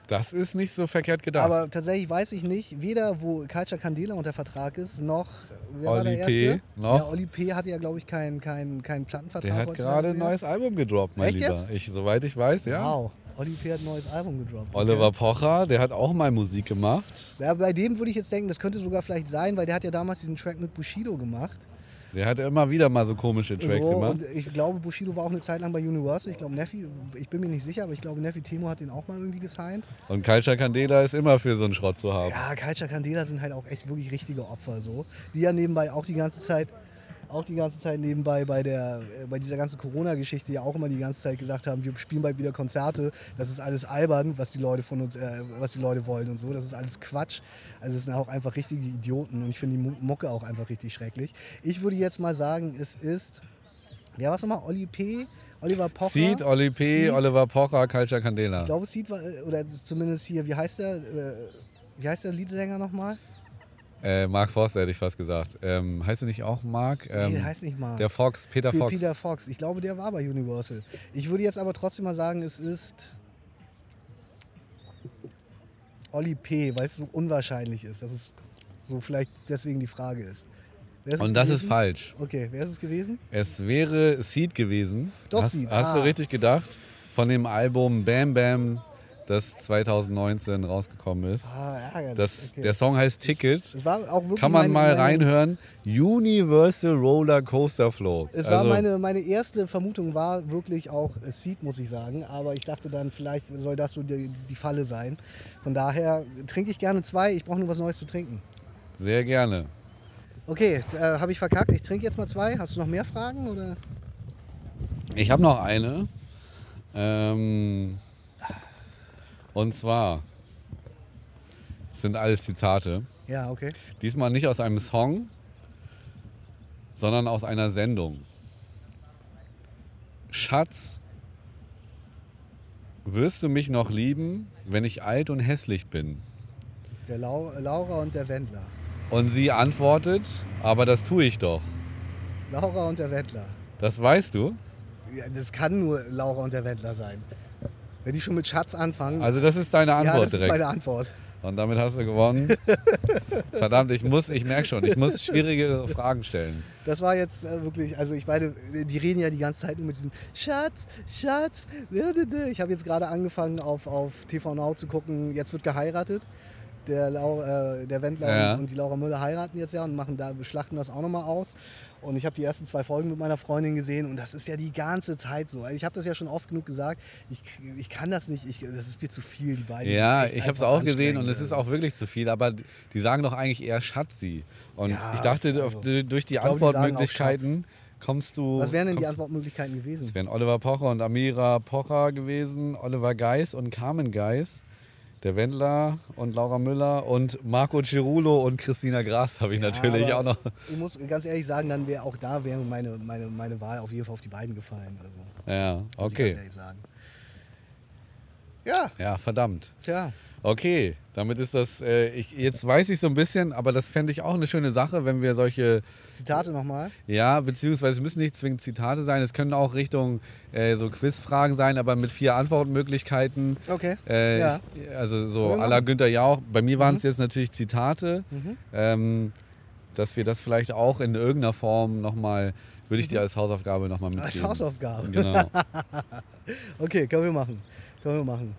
Das ist nicht so verkehrt gedacht. Aber tatsächlich weiß ich nicht, weder wo Culture Candela unter Vertrag ist, noch wer war der Oli P. Erste? noch. Ja, Oli P. hat ja, glaube ich, keinen kein, kein Plattenvertrag. Der hat gerade ein neues Album gedroppt, mein Echt Lieber. jetzt? Ich, soweit ich weiß, ja. Wow, Oli P. hat ein neues Album gedroppt. Okay. Oliver Pocher, der hat auch mal Musik gemacht. Ja, bei dem würde ich jetzt denken, das könnte sogar vielleicht sein, weil der hat ja damals diesen Track mit Bushido gemacht. Der hat immer wieder mal so komische Tracks so, gemacht. ich glaube, Bushido war auch eine Zeit lang bei Universal. Ich glaube, Neffi, ich bin mir nicht sicher, aber ich glaube, Neffi Temo hat den auch mal irgendwie gesigned. Und Culture Candela ist immer für so einen Schrott zu haben. Ja, Culture Candela sind halt auch echt wirklich richtige Opfer so. Die ja nebenbei auch die ganze Zeit, auch die ganze Zeit nebenbei bei der, äh, bei dieser ganzen Corona-Geschichte ja auch immer die ganze Zeit gesagt haben, wir spielen bald wieder Konzerte. Das ist alles albern, was die Leute von uns, äh, was die Leute wollen und so. Das ist alles Quatsch. Also es sind auch einfach richtige Idioten und ich finde die Mu- Mucke auch einfach richtig schrecklich. Ich würde jetzt mal sagen, es ist, ja was nochmal, Oli P., Oliver Pocher. Seed, Oli P., Seed. Oliver Pocher, Culture Candela. Ich glaube, Seed war, äh, oder zumindest hier, wie heißt der, äh, wie heißt der Leadsänger nochmal? Äh, Mark Forster hätte ich fast gesagt. Ähm, heißt er nicht auch Mark? Ähm, nee, der heißt nicht mal. der Fox, Peter Pe- Fox. Peter Fox. Ich glaube, der war bei Universal. Ich würde jetzt aber trotzdem mal sagen, es ist Oli P., weil es so unwahrscheinlich ist, dass es so vielleicht deswegen die Frage ist. Und das ist gewesen? falsch. Okay, wer ist es gewesen? Es wäre Seed gewesen. Doch, hast, Seed, Hast ah. du richtig gedacht? Von dem Album Bam Bam, das 2019 rausgekommen ist. Ah, ärgerlich. Das, okay. Der Song heißt Ticket. es war auch wirklich Kann man meine, mal reinhören. Universal Roller Coaster Flow. Es war Also, meine, meine erste Vermutung war wirklich auch Seed, muss ich sagen. Aber ich dachte dann, vielleicht soll das so die, die Falle sein. Von daher trinke ich gerne zwei. Ich brauche nur was Neues zu trinken. Sehr gerne. Okay, äh, habe ich verkackt. Ich trinke jetzt mal zwei. Hast du noch mehr Fragen? Oder? Ich habe noch eine. Ähm, und zwar sind alles Zitate. Ja, okay. Diesmal nicht aus einem Song, sondern aus einer Sendung. Schatz, wirst du mich noch lieben, wenn ich alt und hässlich bin? Der Lau Laura und der Wendler. Und sie antwortet, aber das tue ich doch. Laura und der Wendler. Das weißt du? Ja, das kann nur Laura und der Wendler sein. Wenn die schon mit Schatz anfangen. Also das ist deine ja, Antwort das ist direkt. meine Antwort. Und damit hast du gewonnen. Verdammt, ich muss, ich merke schon, ich muss schwierige Fragen stellen. Das war jetzt äh, wirklich, also ich meine, die reden ja die ganze Zeit nur mit diesem Schatz, Schatz. Ich habe jetzt gerade angefangen auf, auf TV Now zu gucken, jetzt wird geheiratet. Der, Lau, äh, der Wendler Ja. und, und die Laura Müller heiraten jetzt ja und machen da, schlachten das auch nochmal aus. Und ich habe die ersten zwei Folgen mit meiner Freundin gesehen und das ist ja die ganze Zeit so. Also Ich habe das ja schon oft genug gesagt. Ich, ich kann das nicht, ich, das ist mir zu viel, die beiden. Ja, ich habe es auch gesehen und es ist auch wirklich zu viel, aber die sagen doch eigentlich eher Schatzi. Und Ja, ich dachte, also, durch die glaube, die Antwortmöglichkeiten kommst du. Was wären denn die Antwortmöglichkeiten gewesen? Es wären Oliver Pocher und Amira Pocher gewesen, Oliver Geis und Carmen Geis, der Wendler und Laura Müller und Marco Cirulo und Christina Gras habe ich natürlich aber auch noch. Ich muss ganz ehrlich sagen, dann wäre auch da wäre meine, meine, meine Wahl auf jeden Fall auf die beiden gefallen. Also, Ja, okay. ganz ehrlich sagen. Ja, Ja, verdammt. tja. Okay, damit ist das, äh, ich, jetzt weiß ich so ein bisschen, aber das fände ich auch eine schöne Sache, wenn wir solche, Zitate nochmal. ja, beziehungsweise es müssen nicht zwingend Zitate sein, es können auch Richtung äh, so Quizfragen sein, aber mit vier Antwortmöglichkeiten. Okay. Äh, Ja. ich, also so à la. Günther Jauch. Bei mir waren es jetzt natürlich Zitate, Mhm. ähm, dass wir das vielleicht auch in irgendeiner Form nochmal, würde ich dir als Hausaufgabe nochmal Mhm. Als mitgeben. Hausaufgabe. Genau. Okay, können wir machen. Können wir machen.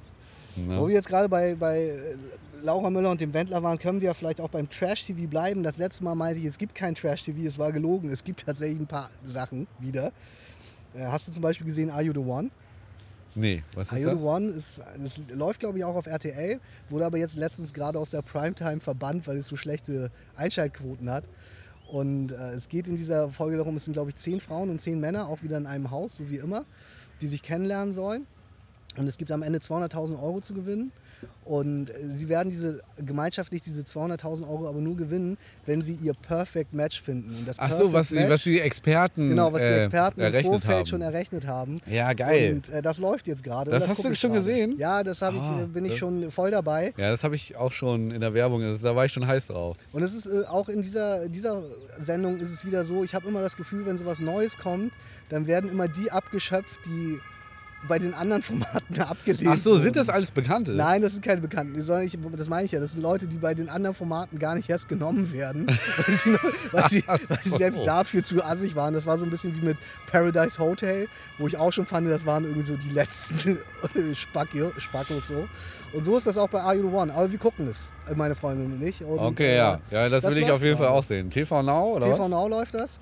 Ne? Wo wir jetzt gerade bei, bei äh, Laura Müller und dem Wendler waren, können wir vielleicht auch beim Trash-TV bleiben. Das letzte Mal meinte ich, es gibt kein Trash-TV, es war gelogen. Es gibt tatsächlich ein paar Sachen wieder. Äh, Hast du zum Beispiel gesehen Are You The One? Nee, was Are ist You das? The One ist, das läuft glaube ich auch auf RTL, wurde aber jetzt letztens gerade aus der Primetime verbannt, weil es so schlechte Einschaltquoten hat. Und äh, es geht in dieser Folge darum, es sind glaube ich zehn Frauen und zehn Männer, auch wieder in einem Haus, so wie immer, die sich kennenlernen sollen. Und es gibt am Ende 200.000 Euro zu gewinnen. Und äh, sie werden diese gemeinschaftlich diese 200.000 Euro aber nur gewinnen, wenn sie ihr Perfect Match finden. Und das Ach so, Perfect was, die, Match, was die Experten Genau, was die äh, Experten im errechnet Vorfeld haben. schon errechnet haben. Ja, geil. Und äh, das läuft jetzt gerade. Das und hast du schon gerade. gesehen? Ja, das ich, Ah, äh, bin ich das- schon voll dabei. ja, das habe ich auch schon in der Werbung, das- da war ich schon heiß drauf. Und es ist äh, auch in dieser, dieser Sendung ist es wieder so, ich habe immer das Gefühl, wenn sowas Neues kommt, dann werden immer die abgeschöpft, die bei den anderen Formaten abgelehnt Ach so, sind das alles Bekannte? Nein, das sind keine Bekannten. Sondern ich, das meine ich ja. Das sind Leute, die bei den anderen Formaten gar nicht erst genommen werden. weil, sie, weil, sie, weil sie selbst dafür zu assig waren. Das war so ein bisschen wie mit Paradise Hotel, wo ich auch schon fand, das waren irgendwie so die letzten Spacke, Spackos so. Und so ist das auch bei Are You the One. Aber wir gucken es, meine Freundin und ich. Und, Okay, äh, ja. Ja, das, das will ich auf jeden Fall auch sehen. TV Now, oder TV was? Now läuft das.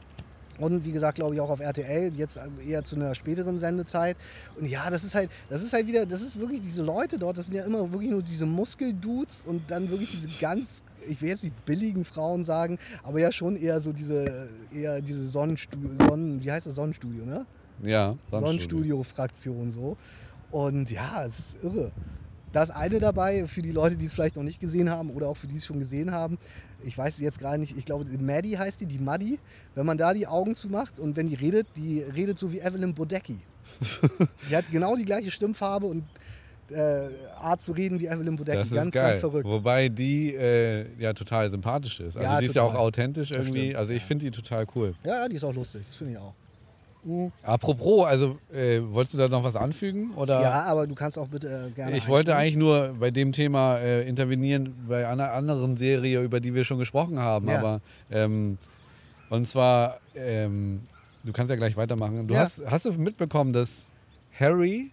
Und wie gesagt, glaube ich auch auf RTL, jetzt eher zu einer späteren Sendezeit. Und ja, das ist halt, das ist halt wieder, das ist wirklich diese Leute dort, das sind ja immer wirklich nur diese Muskeldudes und dann wirklich diese ganz, ich will jetzt nicht billigen Frauen sagen, aber ja schon eher so diese, eher diese Sonnenstudio, Sonnen, wie heißt das Sonnenstudio, ne? Ja, Sonnenstudio-Fraktion so. Und ja, es ist irre. Da ist eine dabei, für die Leute, die es vielleicht noch nicht gesehen haben oder auch für die es schon gesehen haben. Ich weiß jetzt gerade nicht, ich glaube, Maddie heißt die, die Maddie. Wenn man da die Augen zumacht und wenn die redet, die redet so wie Evelyn Bodecki. die hat genau die gleiche Stimmfarbe und äh, Art zu reden wie Evelyn Bodecki. Das ist ganz, geil. ganz verrückt. Wobei die äh, ja total sympathisch ist. Also Ja, die ist ja auch total. authentisch irgendwie. Also ich finde die total cool. Ja, die ist auch lustig, das finde ich auch. Apropos, also äh, wolltest du da noch was anfügen? Oder? Ja, aber du kannst auch bitte äh, gerne. Ich wollte einspringen. eigentlich nur bei dem Thema äh, intervenieren, bei einer anderen Serie, über die wir schon gesprochen haben. Ja. Aber ähm, und zwar, ähm, du kannst ja gleich weitermachen. Du Ja. hast, hast du mitbekommen, dass Harry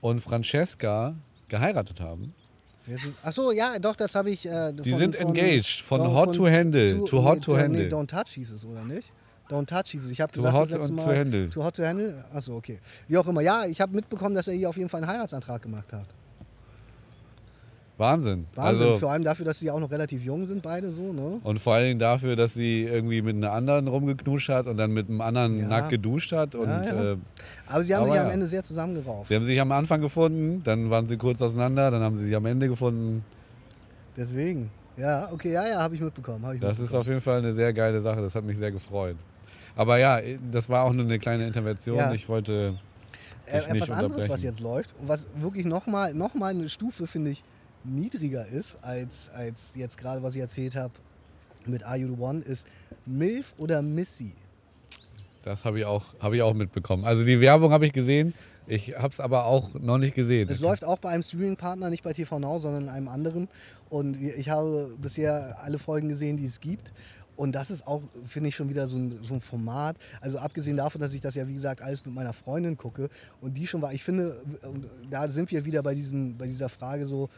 und Francesca geheiratet haben? Wer sind- Ach so, ja, doch, das habe ich. Äh, Die von- sind von- engaged, von von- Hot to Handle, to Hot to nee, Handle. Nee, Don't Touch hieß es, oder nicht? Don't Touch hieß es. Ich habe gesagt, das letzte Mal. to Handle. To Hot to Handle? Achso, okay. Wie auch immer. Ja, ich habe mitbekommen, dass er hier auf jeden Fall einen Heiratsantrag gemacht hat. Wahnsinn. Wahnsinn. Also, Vor allem dafür, dass sie auch noch relativ jung sind, beide so, ne? und vor allen Dingen dafür, dass sie irgendwie mit einer anderen rumgeknuscht hat und dann mit einem anderen Ja. nackt geduscht hat. Und Ja, ja. Äh, Aber sie haben Aber sich am. Ende sehr zusammengerauft. sie haben sich am Anfang gefunden, dann waren sie kurz auseinander, dann haben sie sich am Ende gefunden. Deswegen. Ja, okay, ja, ja, habe ich mitbekommen. Hab ich Das ist mitbekommen. auf jeden Fall eine sehr geile Sache, das hat mich sehr gefreut. Aber ja, das war auch nur eine kleine Intervention. Ja. Ich wollte. Äh, etwas anderes, was jetzt läuft und was wirklich nochmal noch mal eine Stufe, finde ich, niedriger ist, als, als jetzt gerade, was ich erzählt habe mit Are You the One, ist Milf oder Missy. Das habe ich, auch- hab ich auch mitbekommen. Also die Werbung habe ich gesehen, ich habe es aber auch noch nicht gesehen. Es läuft auch bei einem Streaming-Partner, nicht bei TV Now, sondern in einem anderen. Und ich habe bisher alle Folgen gesehen, die es gibt. Und das ist auch, finde ich, schon wieder so ein, so ein Format. Also abgesehen davon, dass ich das ja, wie gesagt, alles mit meiner Freundin gucke. Und die schon war, ich finde, da sind wir wieder bei, diesem, bei dieser Frage so,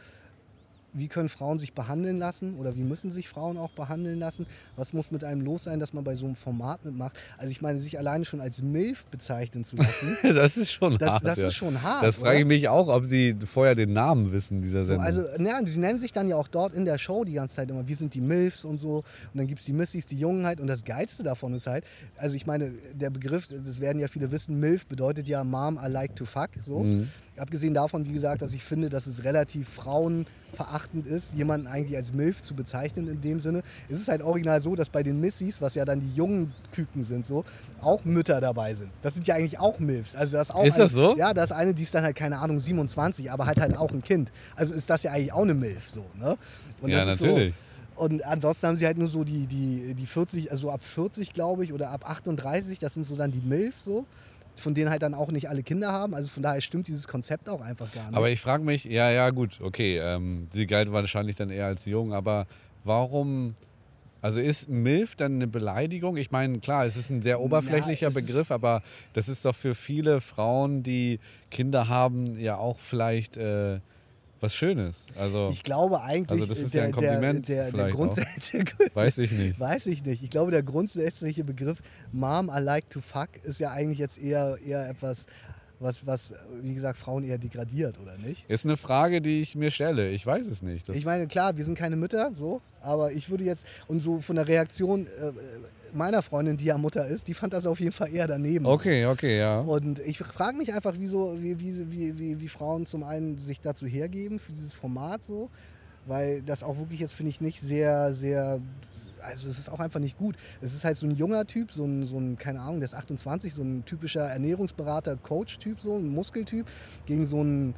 wie können Frauen sich behandeln lassen oder wie müssen sich Frauen auch behandeln lassen? Was muss mit einem los sein, dass man bei so einem Format mitmacht? Also ich meine, sich alleine schon als MILF bezeichnen zu lassen, das ist schon das, hart. das ja. ist schon hart. das frage ich mich auch, ob sie vorher den Namen wissen dieser So, Sendung. also, na, sie nennen sich dann ja auch dort in der Show die ganze Zeit immer, wir sind die MILFs und so. Und dann gibt es die Missys, die Jungen halt. Und das Geilste davon ist halt, also ich meine, der Begriff, das werden ja viele wissen, MILF bedeutet ja Mom, I like to fuck. So. Mhm. Abgesehen davon, wie gesagt, dass ich finde, dass es relativ frauenverachtend ist, jemanden eigentlich als MILF zu bezeichnen in dem Sinne. Es ist halt original so, dass bei den Missys, was ja dann die jungen Küken sind, so, auch Mütter dabei sind. Das sind ja eigentlich auch MILFs. Also das ist auch Ist eine, das so? Ja, da ist eine, die ist dann halt, keine Ahnung, 27, aber halt halt auch ein Kind. Also ist das ja eigentlich auch eine MILF so, ne? Und ja, das natürlich. Und ansonsten haben sie halt nur so die, die, die 40, also ab 40, glaube ich, oder ab 38, das sind so dann die MILF so, von denen halt dann auch nicht alle Kinder haben. Also von daher stimmt dieses Konzept auch einfach gar nicht. Aber ich frage mich, ja, ja, gut, okay, ähm, sie galt wahrscheinlich dann eher als jung, aber warum, also ist MILF dann eine Beleidigung? Ich meine, klar, es ist ein sehr oberflächlicher ist- Begriff, aber das ist doch für viele Frauen, die Kinder haben, ja auch vielleicht äh, was Schönes. Also, ich glaube eigentlich, Also das ist ja der, ein Kompliment der, der, der grundsätzliche, weiß ich nicht. weiß ich nicht. Ich glaube, der grundsätzliche Begriff Mom, I like to fuck ist ja eigentlich jetzt eher, eher etwas was, was, wie gesagt, Frauen eher degradiert, oder nicht? Ist eine Frage, die ich mir stelle. Ich weiß es nicht. Das ich meine, klar, wir sind keine Mütter, so, aber ich würde jetzt, und so von der Reaktion äh, meiner Freundin, die ja Mutter ist, die fand das auf jeden Fall eher daneben. Okay, okay, ja. Und ich frage mich einfach, wieso, wie, wie, wie, wie, wie Frauen zum einen sich dazu hergeben für dieses Format so, weil das auch wirklich jetzt, finde ich, nicht sehr, sehr also es ist auch einfach nicht gut. Es ist halt so ein junger Typ, so ein, so ein keine Ahnung, der ist 28, so ein typischer Ernährungsberater, Coach-Typ, so ein Muskeltyp, gegen so einen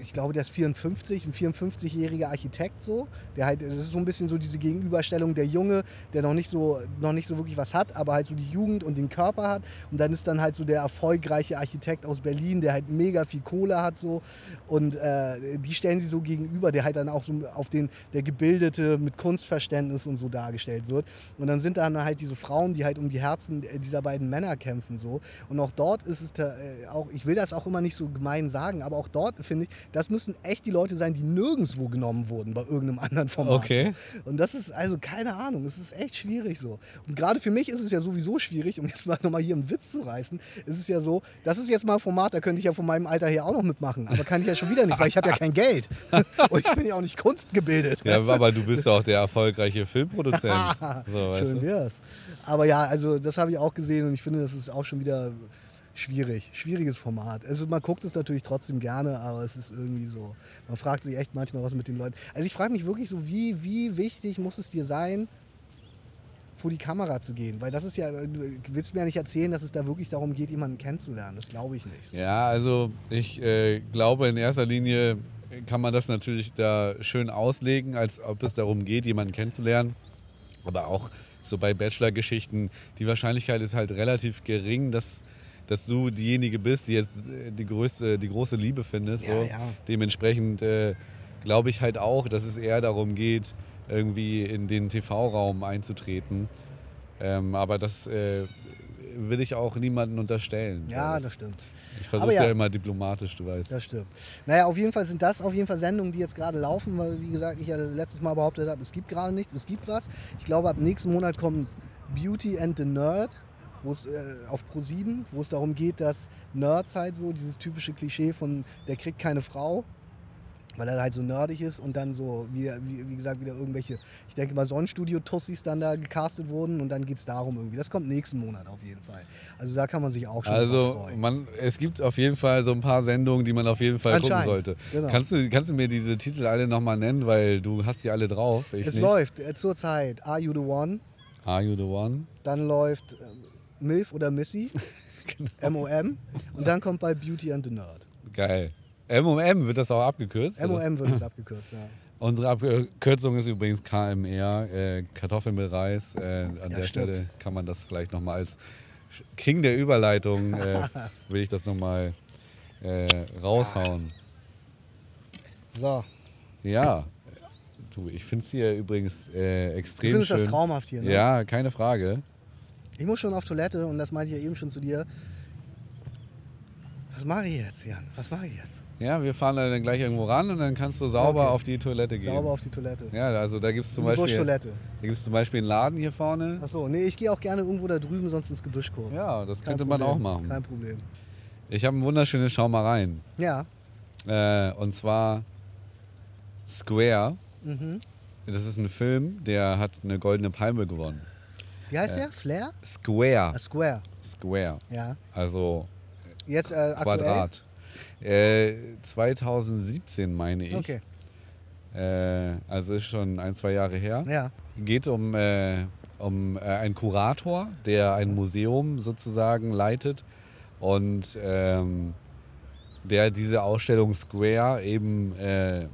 ich glaube, der ist 54, ein 54-jähriger Architekt so. Der halt, es ist so ein bisschen so diese Gegenüberstellung der Junge, der noch nicht so, noch nicht so wirklich was hat, aber halt so die Jugend und den Körper hat. Und dann ist dann halt so der erfolgreiche Architekt aus Berlin, der halt mega viel Kohle hat so. Und äh, die stellen sie so gegenüber, der halt dann auch so auf den, der Gebildete mit Kunstverständnis und so dargestellt wird. Und dann sind dann halt diese Frauen, die halt um die Herzen dieser beiden Männer kämpfen so. Und auch dort ist es äh, auch, ich will das auch immer nicht so gemein sagen, aber auch dort finde ich, das müssen echt die Leute sein, die nirgendwo genommen wurden bei irgendeinem anderen Format. Okay. Und das ist also keine Ahnung, es ist echt schwierig so. Und gerade für mich ist es ja sowieso schwierig, um jetzt mal nochmal hier einen Witz zu reißen, ist es ja so, das ist jetzt mal ein Format, da könnte ich ja von meinem Alter her auch noch mitmachen, aber kann ich ja schon wieder nicht, weil ich habe ja kein Geld. Und ich bin ja auch nicht kunstgebildet. Ja, aber du bist ja auch der erfolgreiche Filmproduzent. so, Schön wär's. Aber ja, also das habe ich auch gesehen und ich finde, das ist auch schon wieder schwierig, schwieriges Format. Also man guckt es natürlich trotzdem gerne, aber es ist irgendwie so, man fragt sich echt manchmal, was mit den Leuten. Also ich frage mich wirklich so, wie, wie wichtig muss es dir sein, vor die Kamera zu gehen? Weil das ist ja, du willst mir ja nicht erzählen, dass es da wirklich darum geht, jemanden kennenzulernen. Das glaube ich nicht. Ja, also ich äh, glaube in erster Linie kann man das natürlich da schön auslegen, als ob es darum geht, jemanden kennenzulernen. Aber auch so bei Bachelor-Geschichten, die Wahrscheinlichkeit ist halt relativ gering, dass dass du diejenige bist, die jetzt äh, die, größte, die große Liebe findest. Ja, so. ja. Dementsprechend äh, glaube ich halt auch, dass es eher darum geht, irgendwie in den TV-Raum einzutreten. Ähm, aber das äh, will ich auch niemandem unterstellen. Ja, das, das stimmt. Ich versuche ja, ja, immer diplomatisch, du weißt. Das stimmt. Naja, auf jeden Fall sind das auf jeden Fall Sendungen, die jetzt gerade laufen, weil, wie gesagt, ich ja letztes Mal behauptet habe, es gibt gerade nichts, es gibt was. Ich glaube, ab nächsten Monat kommt Beauty and the Nerd wo es äh, auf Pro7, wo es darum geht, dass Nerds halt so, dieses typische Klischee von der kriegt keine Frau, weil er halt so nerdig ist und dann so, wie, wie, wie gesagt, wieder irgendwelche, ich denke mal Sonnenstudio-Tussis dann da gecastet wurden und dann geht es darum irgendwie. Das kommt nächsten Monat auf jeden Fall. Also da kann man sich auch schon also, freuen. Man, es gibt auf jeden Fall so ein paar Sendungen, die man auf jeden Fall gucken sollte. Genau. Kannst, du, kannst du mir diese Titel alle nochmal nennen, weil du hast die alle drauf. es nicht. läuft äh, zurzeit Are You The One? Are You The One? Dann läuft... MILF oder Missy. genau. MOM. Und dann kommt bald Beauty and the Nerd. Geil. MOM wird das auch abgekürzt? MOM wird es abgekürzt, ja. Unsere Abkürzung ist übrigens KMR, äh, Kartoffeln mit Reis. Äh, an ja, der stimmt. Stelle kann man das vielleicht nochmal als King der Überleitung, äh, will ich das nochmal äh, raushauen. So. Ja. Du, ich finde es hier übrigens äh, extrem du schön. das traumhaft hier, ne? Ja, keine Frage. Ich muss schon auf Toilette und das meinte ich ja eben schon zu dir. Was mache ich jetzt, Jan? Was mache ich jetzt? Ja, wir fahren dann gleich irgendwo ran und dann kannst du sauber okay. auf die Toilette gehen. Sauber auf die Toilette. Ja, also da gibt es zum, Beispiel, da gibt's zum Beispiel einen Laden hier vorne. Achso, nee, ich gehe auch gerne irgendwo da drüben, sonst ins Gebüsch kurz. Ja, das Kein könnte Problem. man auch machen. Kein Problem. Ich habe ein wunderschönes Schaumereien. Ja. Äh, und zwar Square. Mhm. Das ist ein Film, der hat eine goldene Palme gewonnen. Wie heißt der? Flair? Square. Ah, Square. Square. Ja. Also Jetzt äh, Quadrat. Äh, 2017 meine ich. Okay. Äh, also ist schon ein, zwei Jahre her. Ja. Geht um, äh, um äh, einen Kurator, der ein Museum sozusagen leitet und ähm, der diese Ausstellung Square eben äh,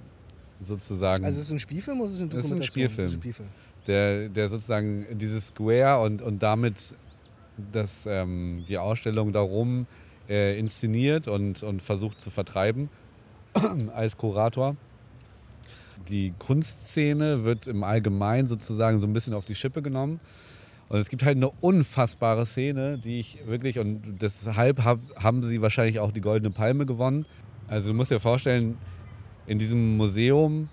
sozusagen. Also ist es ein Spielfilm oder ist es ein Dokumentation? Das ist ein Spielfilm. Ist ein Spielfilm der, der sozusagen dieses Square und, und damit das, ähm, die Ausstellung darum äh, inszeniert und, und versucht zu vertreiben als Kurator. Die Kunstszene wird im Allgemeinen sozusagen so ein bisschen auf die Schippe genommen. Und es gibt halt eine unfassbare Szene, die ich wirklich, und deshalb hab, haben sie wahrscheinlich auch die Goldene Palme gewonnen. Also du musst dir vorstellen, in diesem Museum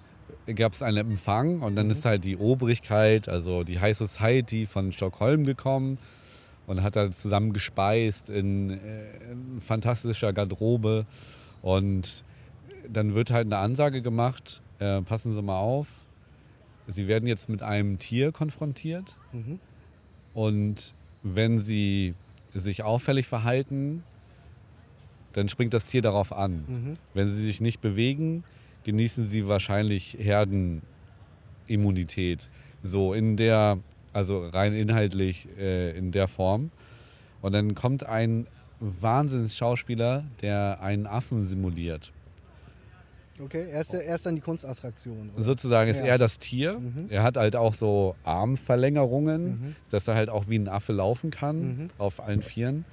gab es einen Empfang und dann mhm. ist halt die Obrigkeit, also die High Society von Stockholm gekommen und hat da zusammen gespeist in, äh, in fantastischer Garderobe. Und dann wird halt eine Ansage gemacht, äh, passen Sie mal auf, Sie werden jetzt mit einem Tier konfrontiert Mhm. und wenn Sie sich auffällig verhalten, dann springt das Tier darauf an. Mhm. Wenn Sie sich nicht bewegen, genießen Sie wahrscheinlich Herdenimmunität. So in der, also rein inhaltlich äh, in der Form. Und dann kommt ein Wahnsinnsschauspieler, der einen Affen simuliert. Okay, er ist, dann die Kunstattraktion. oder? Sozusagen ist Ja. er das Tier. Mhm. Er hat halt auch so Armverlängerungen, Mhm. dass er halt auch wie ein Affe laufen kann Mhm. auf allen Vieren.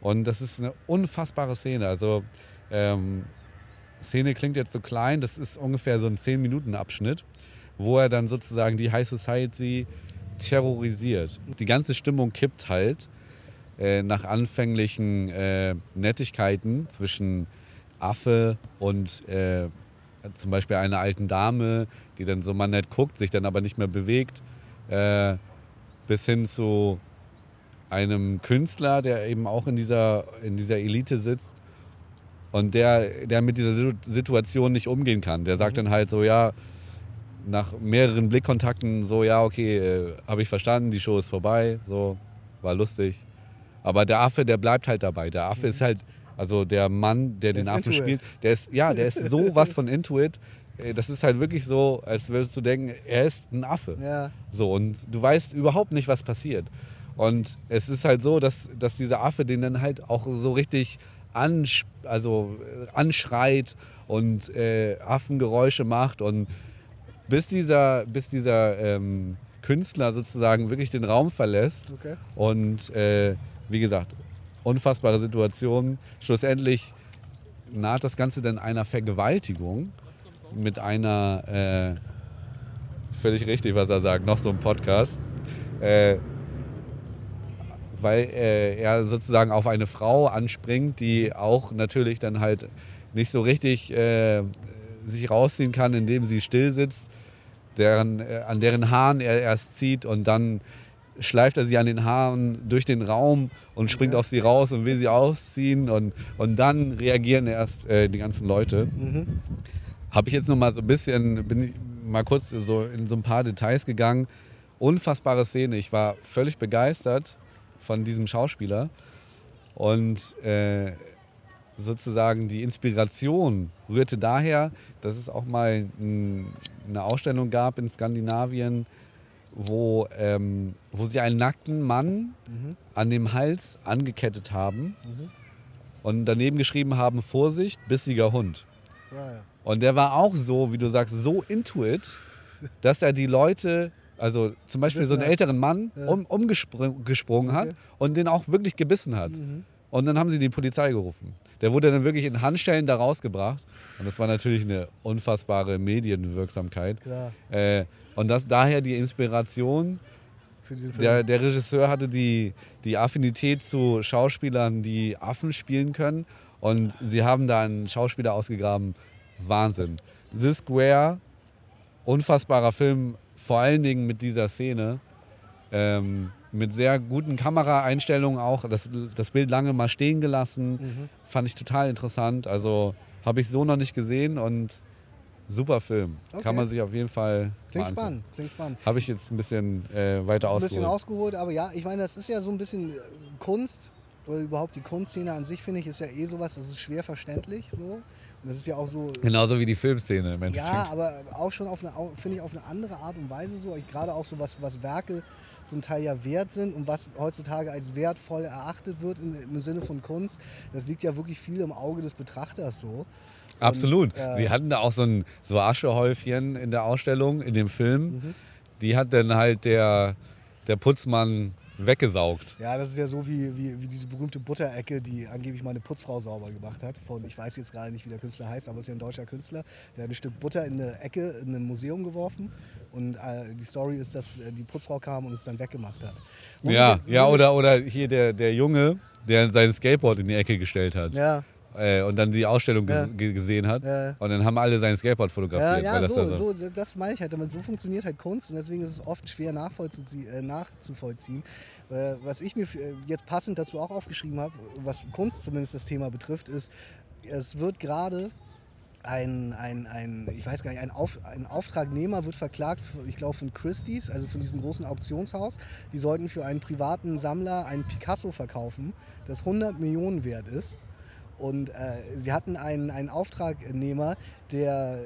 Und das ist eine unfassbare Szene. Also ähm, Szene klingt jetzt so klein, das ist ungefähr so ein 10-Minuten-Abschnitt, wo er dann sozusagen die High Society terrorisiert. Die ganze Stimmung kippt halt äh, nach anfänglichen äh, Nettigkeiten zwischen Affe und äh, zum Beispiel einer alten Dame, die dann so mal nett guckt, sich dann aber nicht mehr bewegt, äh, bis hin zu einem Künstler, der eben auch in dieser, in dieser Elite sitzt und der, der mit dieser Situ- Situation nicht umgehen kann. Der sagt dann halt so, ja, nach mehreren Blickkontakten so, ja, okay, äh, habe ich verstanden, die Show ist vorbei, so, war lustig. Aber der Affe, der bleibt halt dabei. Der Affe ist halt, also der Mann, der, Der den Affen spielt, der ist, ja, der ist so was von Intuit. Das ist halt wirklich so, als würdest du denken, er ist ein Affe. Ja, So, und du weißt überhaupt nicht, was passiert. Und es ist halt so, dass, dass dieser Affe den dann halt auch so richtig ansch also, äh, anschreit und äh, Affengeräusche macht. Und bis dieser, bis dieser ähm, Künstler sozusagen wirklich den Raum verlässt okay. und äh, wie gesagt, unfassbare Situation. Schlussendlich naht das Ganze dann einer Vergewaltigung mit einer, äh, völlig richtig, was er sagt, noch so ein Podcast. Äh, weil äh, er sozusagen auf eine Frau anspringt, die auch natürlich dann halt nicht so richtig äh, sich rausziehen kann, indem sie still sitzt, deren, äh, an deren Haaren er erst zieht und dann schleift er sie an den Haaren durch den Raum und springt Ja. auf sie raus und will sie ausziehen und, und dann reagieren erst äh, die ganzen Leute. Mhm. Habe ich jetzt noch mal so ein bisschen, bin ich mal kurz so in so ein paar Details gegangen. Unfassbare Szene. Ich war völlig begeistert von diesem Schauspieler. Und äh, sozusagen die Inspiration rührte daher, dass es auch mal ein, eine Ausstellung gab in Skandinavien, wo, ähm, wo sie einen nackten Mann Mhm. an dem Hals angekettet haben Mhm. und daneben geschrieben haben, Vorsicht, bissiger Hund. Ja, ja. Und der war auch so, wie du sagst, so into it, dass er die Leute, also zum Beispiel so einen älteren Mann, Ja. um, umgesprungen gesprungen hat Okay. und den auch wirklich gebissen hat. Mhm. Und dann haben sie die Polizei gerufen. Der wurde dann wirklich in Handstellen da rausgebracht. Und das war natürlich eine unfassbare Medienwirksamkeit. Äh, und das, daher die Inspiration. für diesen Film. Der, der Regisseur hatte die, die Affinität zu Schauspielern, die Affen spielen können. Und sie haben da einen Schauspieler ausgegraben. Wahnsinn. The Square, unfassbarer Film, vor allen Dingen mit dieser Szene. Ähm, mit sehr guten Kameraeinstellungen auch. Das, das Bild lange mal stehen gelassen. Mhm. Fand ich total interessant. Also habe ich so noch nicht gesehen und super Film. Okay. Kann man sich auf jeden Fall. Klingt spannend, klingt spannend. Habe ich jetzt ein bisschen äh, weiter Ein bisschen ausgeholt. ausgeholt, aber ja, ich meine, das ist ja so ein bisschen äh, Kunst oder überhaupt die Kunstszene an sich, finde ich, ist ja eh sowas, das ist schwer verständlich. So. Das ist ja auch so. Genauso wie die Filmszene im Endeffekt. Ja, aber auch schon auf eine, finde ich, auf eine andere Art und Weise so. Gerade auch so, was, was Werke zum Teil ja wert sind und was heutzutage als wertvoll erachtet wird in, im Sinne von Kunst, das liegt ja wirklich viel im Auge des Betrachters so. Absolut. Und, äh, Sie hatten da auch so ein so Aschehäufchen in der Ausstellung, in dem Film. Mhm. Die hat dann halt der, der Putzmann weggesaugt. Ja, das ist ja so wie, wie, wie diese berühmte Butterecke, die angeblich meine Putzfrau sauber gemacht hat. Von, ich weiß jetzt gerade nicht, wie der Künstler heißt, aber es ist ja ein deutscher Künstler. Der hat ein Stück Butter in eine Ecke in ein Museum geworfen. Und äh, die Story ist, dass äh, die Putzfrau kam und es dann weggemacht hat. Wo Ja, wir- ja oder, oder hier der, der Junge, der sein Skateboard in die Ecke gestellt hat. Ja, äh, und dann die Ausstellung ges gesehen hat. Und dann haben alle sein Skateboard Ja, fotografiert. ja das so, da so, so, das meine ich halt. damit. So funktioniert halt Kunst und deswegen ist es oft schwer äh, nachzuvollziehen. Äh, was ich mir äh, jetzt passend dazu auch aufgeschrieben habe, was Kunst zumindest das Thema betrifft, ist, es wird gerade ein, ein, ein, ich weiß gar nicht, ein, Auf, ein Auftragnehmer wird verklagt, für, ich glaube von Christie's, also von diesem großen Auktionshaus. Die sollten für einen privaten Sammler einen Picasso verkaufen, das 100 Millionen wert ist. Und äh, sie hatten einen, einen Auftragnehmer, der äh,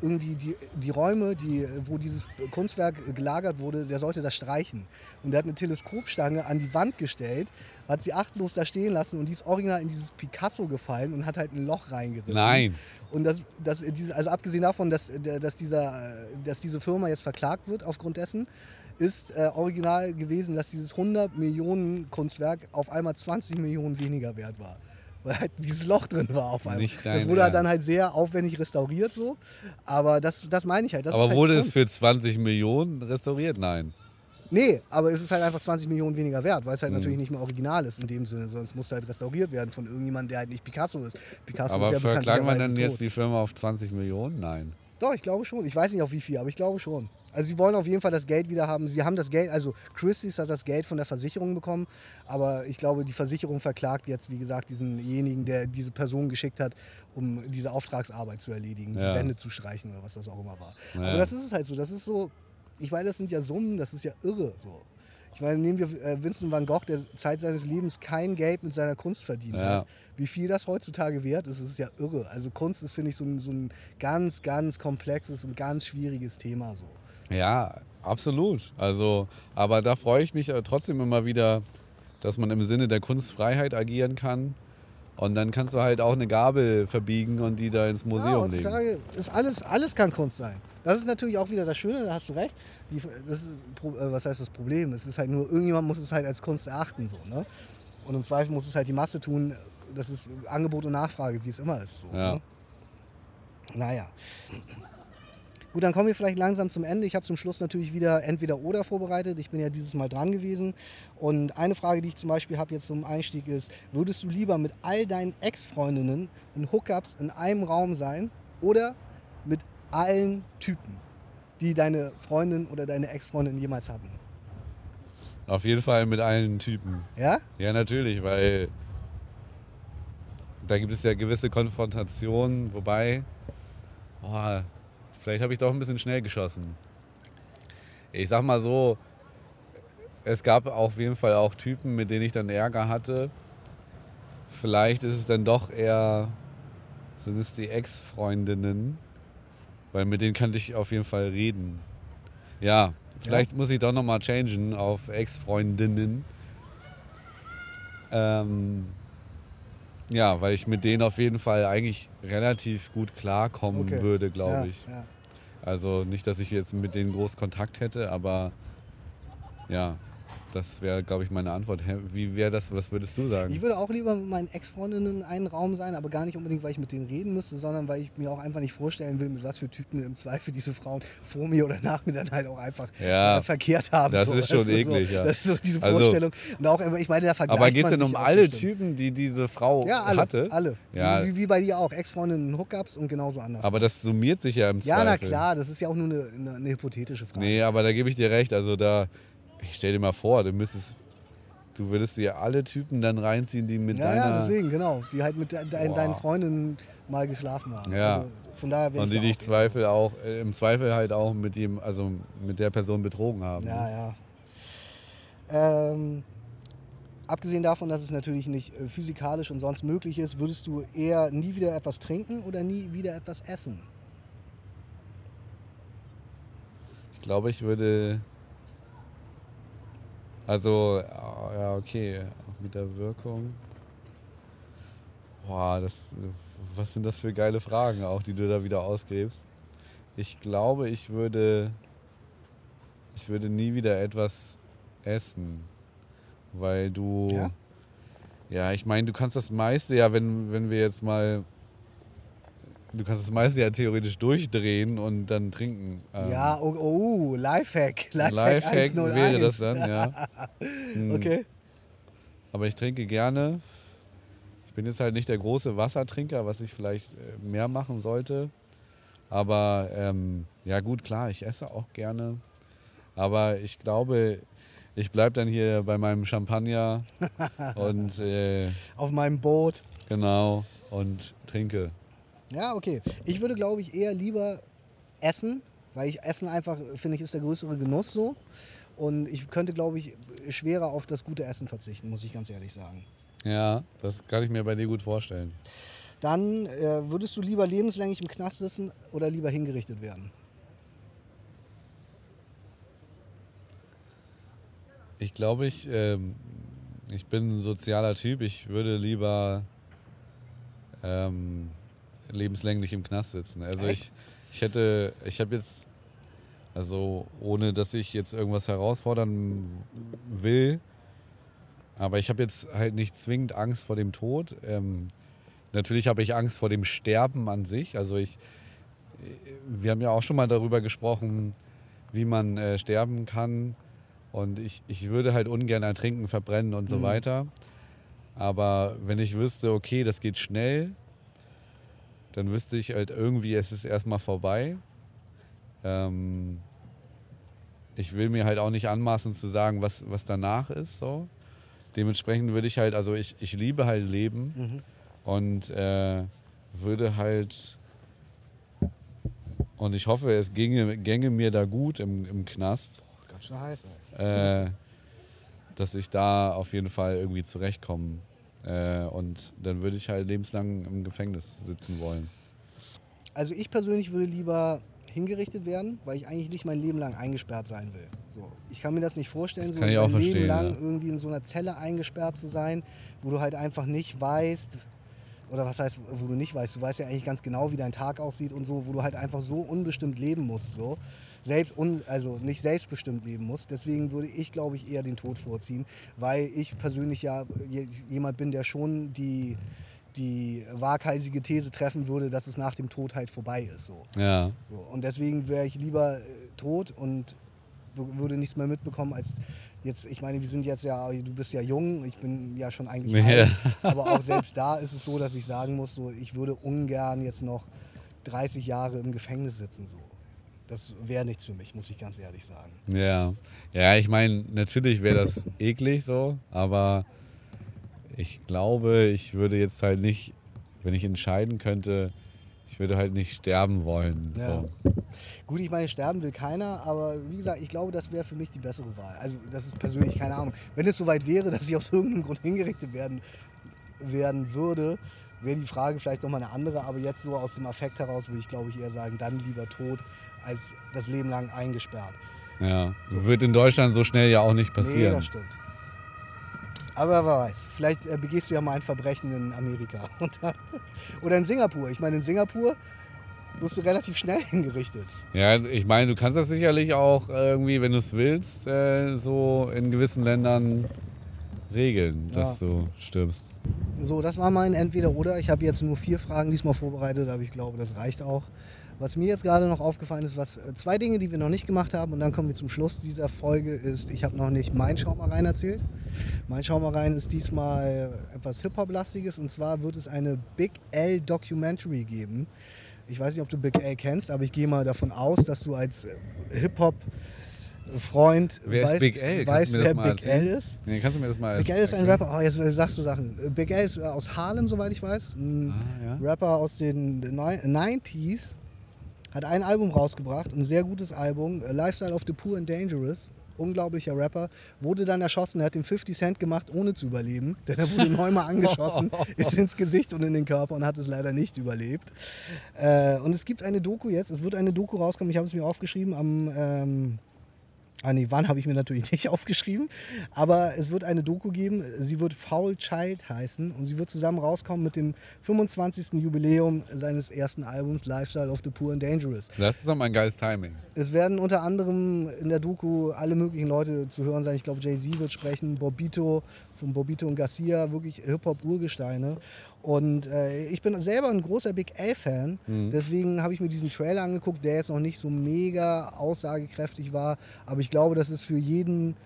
irgendwie die, die Räume, die, wo dieses Kunstwerk gelagert wurde, der sollte das streichen. Und der hat eine Teleskopstange an die Wand gestellt, hat sie achtlos da stehen lassen und die ist original in dieses Picasso gefallen und hat halt ein Loch reingerissen. Nein. Und das, das, also abgesehen davon, dass, dass, dieser, dass diese Firma jetzt verklagt wird aufgrund dessen, ist äh, original gewesen, dass dieses 100 Millionen Kunstwerk auf einmal 20 Millionen weniger wert war. Weil halt dieses Loch drin war auf einmal. Nicht das dein wurde halt Ernst. dann halt sehr aufwendig restauriert so. Aber das, das meine ich halt. Das Aber halt wurde es für 20 Millionen restauriert? Nein. Nee, aber es ist halt einfach 20 Millionen weniger wert, weil es halt Mhm. natürlich nicht mehr original ist in dem Sinne, sondern es muss halt restauriert werden von irgendjemandem, der halt nicht Picasso ist. Picasso Aber ist ja verklagen wir dann jetzt tot. die Firma auf 20 Millionen? Nein. Doch, ich glaube schon. Ich weiß nicht auf wie viel, aber ich glaube schon. Also sie wollen auf jeden Fall das Geld wieder haben. Sie haben das Geld, also Christie's hat das Geld von der Versicherung bekommen, aber ich glaube, die Versicherung verklagt jetzt, wie gesagt, diesenjenigen, der diese Person geschickt hat, um diese Auftragsarbeit zu erledigen, Ja. die Wände zu streichen oder was das auch immer war. Ja. Aber das ist es halt so. Das ist so, ich meine, das sind ja Summen, das ist ja irre so. Ich meine, nehmen wir äh, Vincent van Gogh, der Zeit seines Lebens kein Geld mit seiner Kunst verdient Ja. hat. Wie viel das heutzutage wert ist, ist ja irre. Also Kunst ist, finde ich, so ein, so ein ganz, ganz komplexes und ganz schwieriges Thema so. Ja, absolut. Also, aber da freue ich mich äh, trotzdem immer wieder, dass man im Sinne der Kunstfreiheit agieren kann. Und dann kannst du halt auch eine Gabel verbiegen und die da ins Ja, Museum legen. heutzutage ist alles, alles kann Kunst sein. Das ist natürlich auch wieder das Schöne, da hast du recht. Die, ist, äh, was heißt das Problem? Es ist halt nur, irgendjemand muss es halt als Kunst erachten. So, ne? Und im Zweifel muss es halt die Masse tun. Das ist Angebot und Nachfrage, wie es immer ist. So, Ja. ne? Naja. Gut, dann kommen wir vielleicht langsam zum Ende. Ich habe zum Schluss natürlich wieder entweder oder vorbereitet. Ich bin ja dieses Mal dran gewesen. Und eine Frage, die ich zum Beispiel habe jetzt zum Einstieg ist, würdest du lieber mit all deinen Ex-Freundinnen und Hookups in einem Raum sein oder mit allen Typen, die deine Freundin oder deine Ex-Freundin jemals hatten? Auf jeden Fall mit allen Typen. Ja? Ja, natürlich, weil da gibt es ja gewisse Konfrontationen, wobei, boah, vielleicht habe ich doch ein bisschen schnell geschossen. Ich sag mal so, es gab auf jeden Fall auch Typen, mit denen ich dann Ärger hatte. Vielleicht ist es dann doch eher, sind es die Ex-Freundinnen, weil mit denen kannte ich auf jeden Fall reden. Ja, vielleicht muss ich doch nochmal changen auf Ex-Freundinnen. Ähm, ja, weil ich mit denen auf jeden Fall eigentlich relativ gut klarkommen Okay. würde, glaube ja, ich. Ja. Also nicht, dass ich jetzt mit denen groß Kontakt hätte, aber ja, das wäre, glaube ich, meine Antwort. Wie wäre das, was würdest du sagen? Ich würde auch lieber mit meinen Ex-Freundinnen in einem Raum sein, aber gar nicht unbedingt, weil ich mit denen reden müsste, sondern weil ich mir auch einfach nicht vorstellen will, mit was für Typen im Zweifel diese Frauen vor mir oder nach mir dann halt auch einfach Ja, äh, verkehrt haben. das so, ist schon du, so. eklig, ja. Das ist so diese Also- Vorstellung. Und auch, ich meine, da vergleicht aber geht es denn um alle bestimmt. Typen, die diese Frau Ja, alle. hatte? alle. Ja. Wie, wie bei dir auch. Ex-Freundinnen, Hookups und genauso anders. Aber das summiert sich ja im ja, Zweifel. na klar, das ist ja auch nur eine, eine, eine hypothetische Frage. Nee, aber da gebe ich dir recht. Also da, ich stell dir mal vor, du müsstest, du würdest dir alle Typen dann reinziehen, die mit ja, deiner ja, deswegen, genau. Die halt mit de, de, Boah. deinen Freundinnen mal geschlafen haben. Ja. Also, von daher und die dich Zweifel auch, äh, im Zweifel halt auch mit dem, also mit der Person betrogen haben. Ja, ja. Ähm, abgesehen davon, dass es natürlich nicht äh, physikalisch und sonst möglich ist, würdest du eher nie wieder etwas trinken oder nie wieder etwas essen? Ich glaube, ich würde. Also, ja, okay, mit der Wirkung. Boah, das, was sind das für geile Fragen auch, die du da wieder ausgräbst. Ich glaube, ich würde. Ich würde nie wieder etwas essen. Weil du. Ja? Ja, ich meine, du kannst das meiste ja, wenn, wenn wir jetzt mal. Du kannst das meiste ja theoretisch durchdrehen und dann trinken. Ähm, Ja, oh, oh Lifehack. Lifehack, Lifehack 101. wäre das dann, ja. Hm, Okay. Aber ich trinke gerne. bin jetzt halt nicht der große Wassertrinker, was ich vielleicht äh, mehr machen sollte. Aber ähm, ja gut, klar, ich esse auch gerne. Aber ich glaube, ich bleibe dann hier bei meinem Champagner und äh, Auf meinem Boot. genau und trinke. Ja, okay. Ich würde, glaube ich, eher lieber essen, weil ich Essen einfach, finde ich, ist der größere Genuss so. Und ich könnte, glaube ich, schwerer auf das gute Essen verzichten, muss ich ganz ehrlich sagen. Ja, das kann ich mir bei dir gut vorstellen. Dann äh, würdest du lieber lebenslänglich im Knast sitzen oder lieber hingerichtet werden? Ich glaube, ich, ähm, ich bin ein sozialer Typ. Ich würde lieber ähm, lebenslänglich im Knast sitzen. Also ich, ich hätte, ich habe jetzt, also ohne dass ich jetzt irgendwas herausfordern will, aber ich habe jetzt halt nicht zwingend Angst vor dem Tod. Ähm, natürlich habe ich Angst vor dem Sterben an sich. Also ich, wir haben ja auch schon mal darüber gesprochen, wie man äh, sterben kann. Und ich, ich würde halt ungern ertrinken, verbrennen und so Mhm. weiter. Aber wenn ich wüsste, okay, das geht schnell, dann wüsste ich halt irgendwie, es ist erstmal vorbei. Ähm, ich will mir halt auch nicht anmaßen zu sagen, was, was danach ist. So. Dementsprechend würde ich halt, also ich, ich liebe halt Leben Mhm. und äh, würde halt und ich hoffe, es ginge, gänge mir da gut im, im Knast, Ganz schön heiß, ey. äh, dass ich da auf jeden Fall irgendwie zurechtkomme. Äh, und dann würde ich halt lebenslang im Gefängnis sitzen wollen. Also ich persönlich würde lieber hingerichtet werden, weil ich eigentlich nicht mein Leben lang eingesperrt sein will. So, ich kann mir das nicht vorstellen, so ich mein auch Leben lang ja. irgendwie in so einer Zelle eingesperrt zu sein, wo du halt einfach nicht weißt, oder was heißt, wo du nicht weißt, du weißt ja eigentlich ganz genau, wie dein Tag aussieht und so, wo du halt einfach so unbestimmt leben musst, so. Selbst, un, also nicht selbstbestimmt leben musst. Deswegen würde ich, glaube ich, eher den Tod vorziehen, weil ich persönlich ja je- jemand bin, der schon die, die waghalsige These treffen würde, dass es nach dem Tod halt vorbei ist, so. Ja, So, und deswegen wäre ich lieber äh, tot und würde nichts mehr mitbekommen als jetzt, ich meine, wir sind jetzt ja, du bist ja jung, ich bin ja schon eigentlich Ja. alt, aber auch selbst da ist es so, dass ich sagen muss, so, ich würde ungern jetzt noch 30 Jahre im Gefängnis sitzen. So. Das wäre nichts für mich, muss ich ganz ehrlich sagen. ja. Ja, ich meine, natürlich wäre das eklig so, aber ich glaube, ich würde jetzt halt nicht, wenn ich entscheiden könnte, ich würde halt nicht sterben wollen. Ja. So. Gut, ich meine, sterben will keiner, aber wie gesagt, ich glaube, das wäre für mich die bessere Wahl. Also, das ist persönlich keine Ahnung. Wenn es soweit wäre, dass ich aus irgendeinem Grund hingerichtet werden, werden würde, wäre die Frage vielleicht nochmal eine andere. Aber jetzt so aus dem Affekt heraus würde ich, glaube ich, eher sagen, dann lieber tot, als das Leben lang eingesperrt. Ja. Wird in Deutschland so schnell ja auch nicht Nee, passieren. das stimmt. Aber wer weiß, vielleicht äh, begehst du ja mal ein Verbrechen in Amerika. Oder in Singapur. Ich meine, in Singapur wirst du relativ schnell hingerichtet. Ja, ich meine, du kannst das sicherlich auch irgendwie, wenn du es willst, äh, so in gewissen Ländern regeln, dass du stirbst. So, das war mein Entweder-Oder. Ich habe jetzt nur vier Fragen diesmal vorbereitet, aber ich glaube, das reicht auch. Was mir jetzt gerade noch aufgefallen ist, was äh, zwei Dinge, die wir noch nicht gemacht haben, und dann kommen wir zum Schluss dieser Folge, ist, ich habe noch nicht mein Schaumereien erzählt. Mein Schaumereien ist diesmal etwas Hip-Hop-lastiges und zwar wird es eine Big L Documentary geben. Ich weiß nicht, ob du Big L kennst, aber ich gehe mal davon aus, dass du als äh, Hip-Hop-Freund Wer ist weißt, Big L? Weißt wer Big erzählen? L ist. Nee, kannst du mir das mal Big L ist ein? Rapper, oh, jetzt sagst du Sachen. Big L ist äh, aus Harlem, soweit ich weiß. Ein Ah, ja. Rapper aus den Ni- 90s. Hat ein Album rausgebracht, ein sehr gutes Album. äh, Lifestyle of the Poor and Dangerous. Unglaublicher Rapper. Wurde dann erschossen. Er hat den 50 Cent gemacht, ohne zu überleben. Denn er wurde neunmal angeschossen, ist ins Gesicht und in den Körper und hat es leider nicht überlebt. Äh, und es gibt eine Doku jetzt. Es wird eine Doku rauskommen. Ich habe es mir aufgeschrieben am. Ähm, Ah nee, wann habe ich mir natürlich nicht aufgeschrieben. Aber es wird eine Doku geben. Sie wird Foul Child heißen und sie wird zusammen rauskommen mit dem 25. Jubiläum seines ersten Albums Lifestyle of the Poor and Dangerous. Das ist doch mal ein geiles Timing. Es werden unter anderem in der Doku alle möglichen Leute zu hören sein. Ich glaube, Jay-Z wird sprechen, Bobito von Bobito und Garcia, wirklich Hip-Hop-Urgesteine. Und äh, ich bin selber ein großer Big L-Fan. Deswegen habe ich mir diesen Trailer angeguckt, der jetzt noch nicht so mega aussagekräftig war. Aber ich glaube, das ist für jeden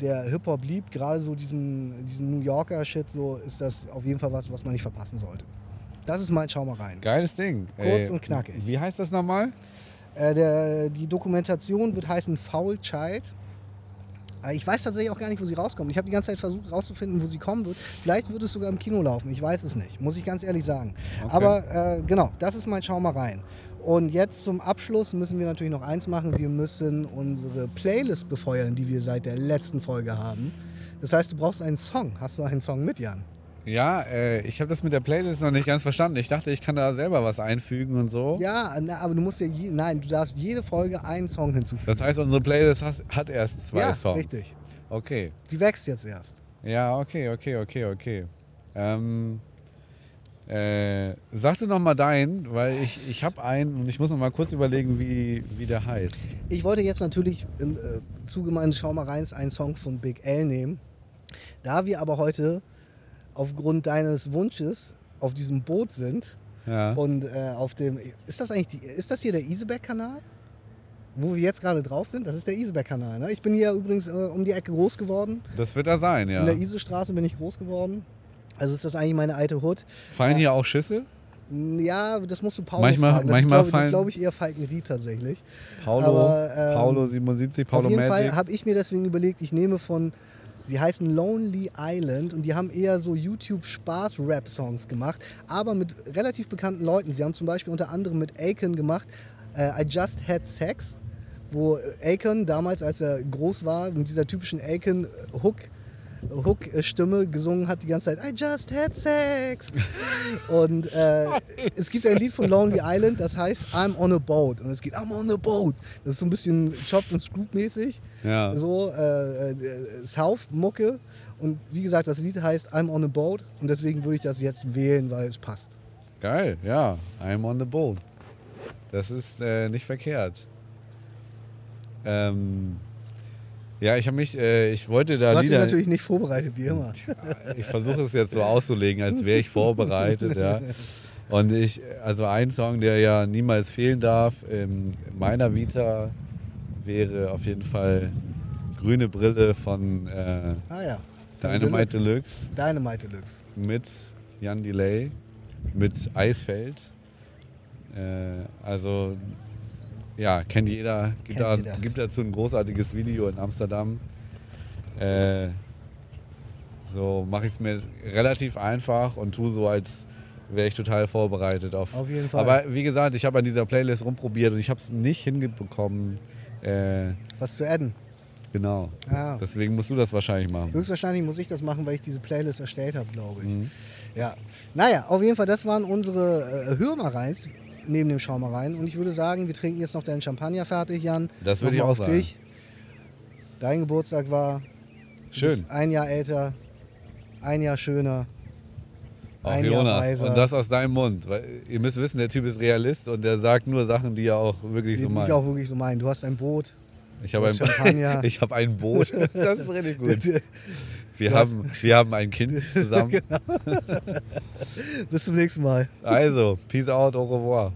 der Hip-Hop liebt, gerade so diesen, diesen New Yorker-Shit, so ist das auf jeden Fall was, was man nicht verpassen sollte. Das ist mein Schau mal rein. Geiles Ding. Kurz Ey, und knackig. Wie heißt das nochmal? Äh, der, die Dokumentation wird heißen Foul Child. Ich weiß tatsächlich auch gar nicht, wo sie rauskommt. Ich habe die ganze Zeit versucht rauszufinden, wo sie kommen wird. Vielleicht wird es sogar im Kino laufen. Ich weiß es nicht, muss ich ganz ehrlich sagen. Okay. Aber äh, genau, das ist mein Schau mal rein. Und jetzt zum Abschluss müssen wir natürlich noch eins machen. Wir müssen unsere Playlist befeuern, die wir seit der letzten Folge haben. Das heißt, du brauchst einen Song. Hast du einen Song mit, Jan? Ja, äh, ich habe das mit der Playlist noch nicht ganz verstanden. Ich dachte, ich kann da selber was einfügen und so. Ja, na, aber du musst ja, je, nein, du darfst jede Folge einen Song hinzufügen. Das heißt, unsere Playlist has, hat erst zwei ja, Songs. richtig. Okay. Sie wächst jetzt erst. Ja, okay, okay, okay, okay. Ähm, äh, sag du noch mal deinen, weil ich, ich habe einen und ich muss noch mal kurz überlegen, wie, wie der heißt. Ich wollte jetzt natürlich im äh, Zuge meines Schaumereins einen Song von Big L nehmen. Da wir aber heute aufgrund deines Wunsches auf diesem Boot sind Ja. und äh, auf dem. Ist das eigentlich die, ist das hier der Iseberg-Kanal? Wo wir jetzt gerade drauf sind? Das ist der Iseberg-Kanal. Ne? Ich bin hier übrigens äh, um die Ecke groß geworden. Das wird da sein, ja. In der Isestraße bin ich groß geworden. Also ist das eigentlich meine alte Hut. Fallen Ja. hier auch Schüsse? Ja, das musst du Paulo Manchmal- fragen. Das manchmal ist, glaube, ist, glaube ich, eher Falkenried tatsächlich. Paulo, Aber, ähm, Paulo 77, Paulo Auf jeden Magic. Fall habe ich mir deswegen überlegt, ich nehme von, sie heißen Lonely Island und die haben eher so YouTube-Spaß-Rap-Songs gemacht, aber mit relativ bekannten Leuten. Sie haben zum Beispiel unter anderem mit Akon gemacht, äh, I Just Had Sex, wo Akon damals, als er groß war, mit dieser typischen Akon-Hook, Hook-Stimme gesungen hat die ganze Zeit I just had sex. Und äh, es gibt ein Lied von Lonely Island, das heißt I'm on a boat. Und es geht I'm on a boat. Das ist so ein bisschen Chopped and Scoop mäßig. Ja. So äh, äh, South-Mucke. Und wie gesagt, das Lied heißt I'm on a boat. Und deswegen würde ich das jetzt wählen, weil es passt. Geil, ja. I'm on the boat. Das ist äh, nicht verkehrt. Ähm, ja, ich habe mich, äh, ich wollte da Du hast dich natürlich nicht vorbereitet, wie immer. Ich versuche es jetzt so auszulegen, als wäre ich vorbereitet, ja. Und ich, also ein Song, der ja niemals fehlen darf in meiner Vita, wäre auf jeden Fall Grüne Brille von äh, Ah ja. Dynamite Deluxe Dynamite Deluxe. mit Jan Delay, mit Eisfeld. Äh, also, ja, kennt jeder. Gibt, Kennt da, jeder. gibt dazu ein großartiges Video in Amsterdam. Äh, so mache ich es mir relativ einfach und tue so, als wäre ich total vorbereitet auf. Auf jeden Fall. Aber wie gesagt, ich habe an dieser Playlist rumprobiert und ich habe es nicht hingebekommen. Äh, Was zu adden. genau. Ja. Deswegen musst du das wahrscheinlich machen. Höchstwahrscheinlich muss ich das machen, weil ich diese Playlist erstellt habe, glaube ich. Mhm. Ja. Naja, auf jeden Fall, das waren unsere äh, Hörmareins neben dem Schaumereien. Und ich würde sagen, wir trinken jetzt noch deinen Champagner fertig, Jan. Das würde ich auch sagen. Dich. Dein Geburtstag war Schön. ein Jahr älter, ein Jahr schöner. Auch ein Jahr Jonas. weiser. Und das aus deinem Mund. Weil ihr müsst wissen, der Typ ist Realist und der sagt nur Sachen, die er auch wirklich Die so die meint. ich auch wirklich so meinen. Du hast ein Boot. Ich habe ein, ich habe ein Boot. Das ist richtig gut. Wir haben, wir haben ein Kind zusammen. Bis zum nächsten Mal. Also, peace out, au revoir.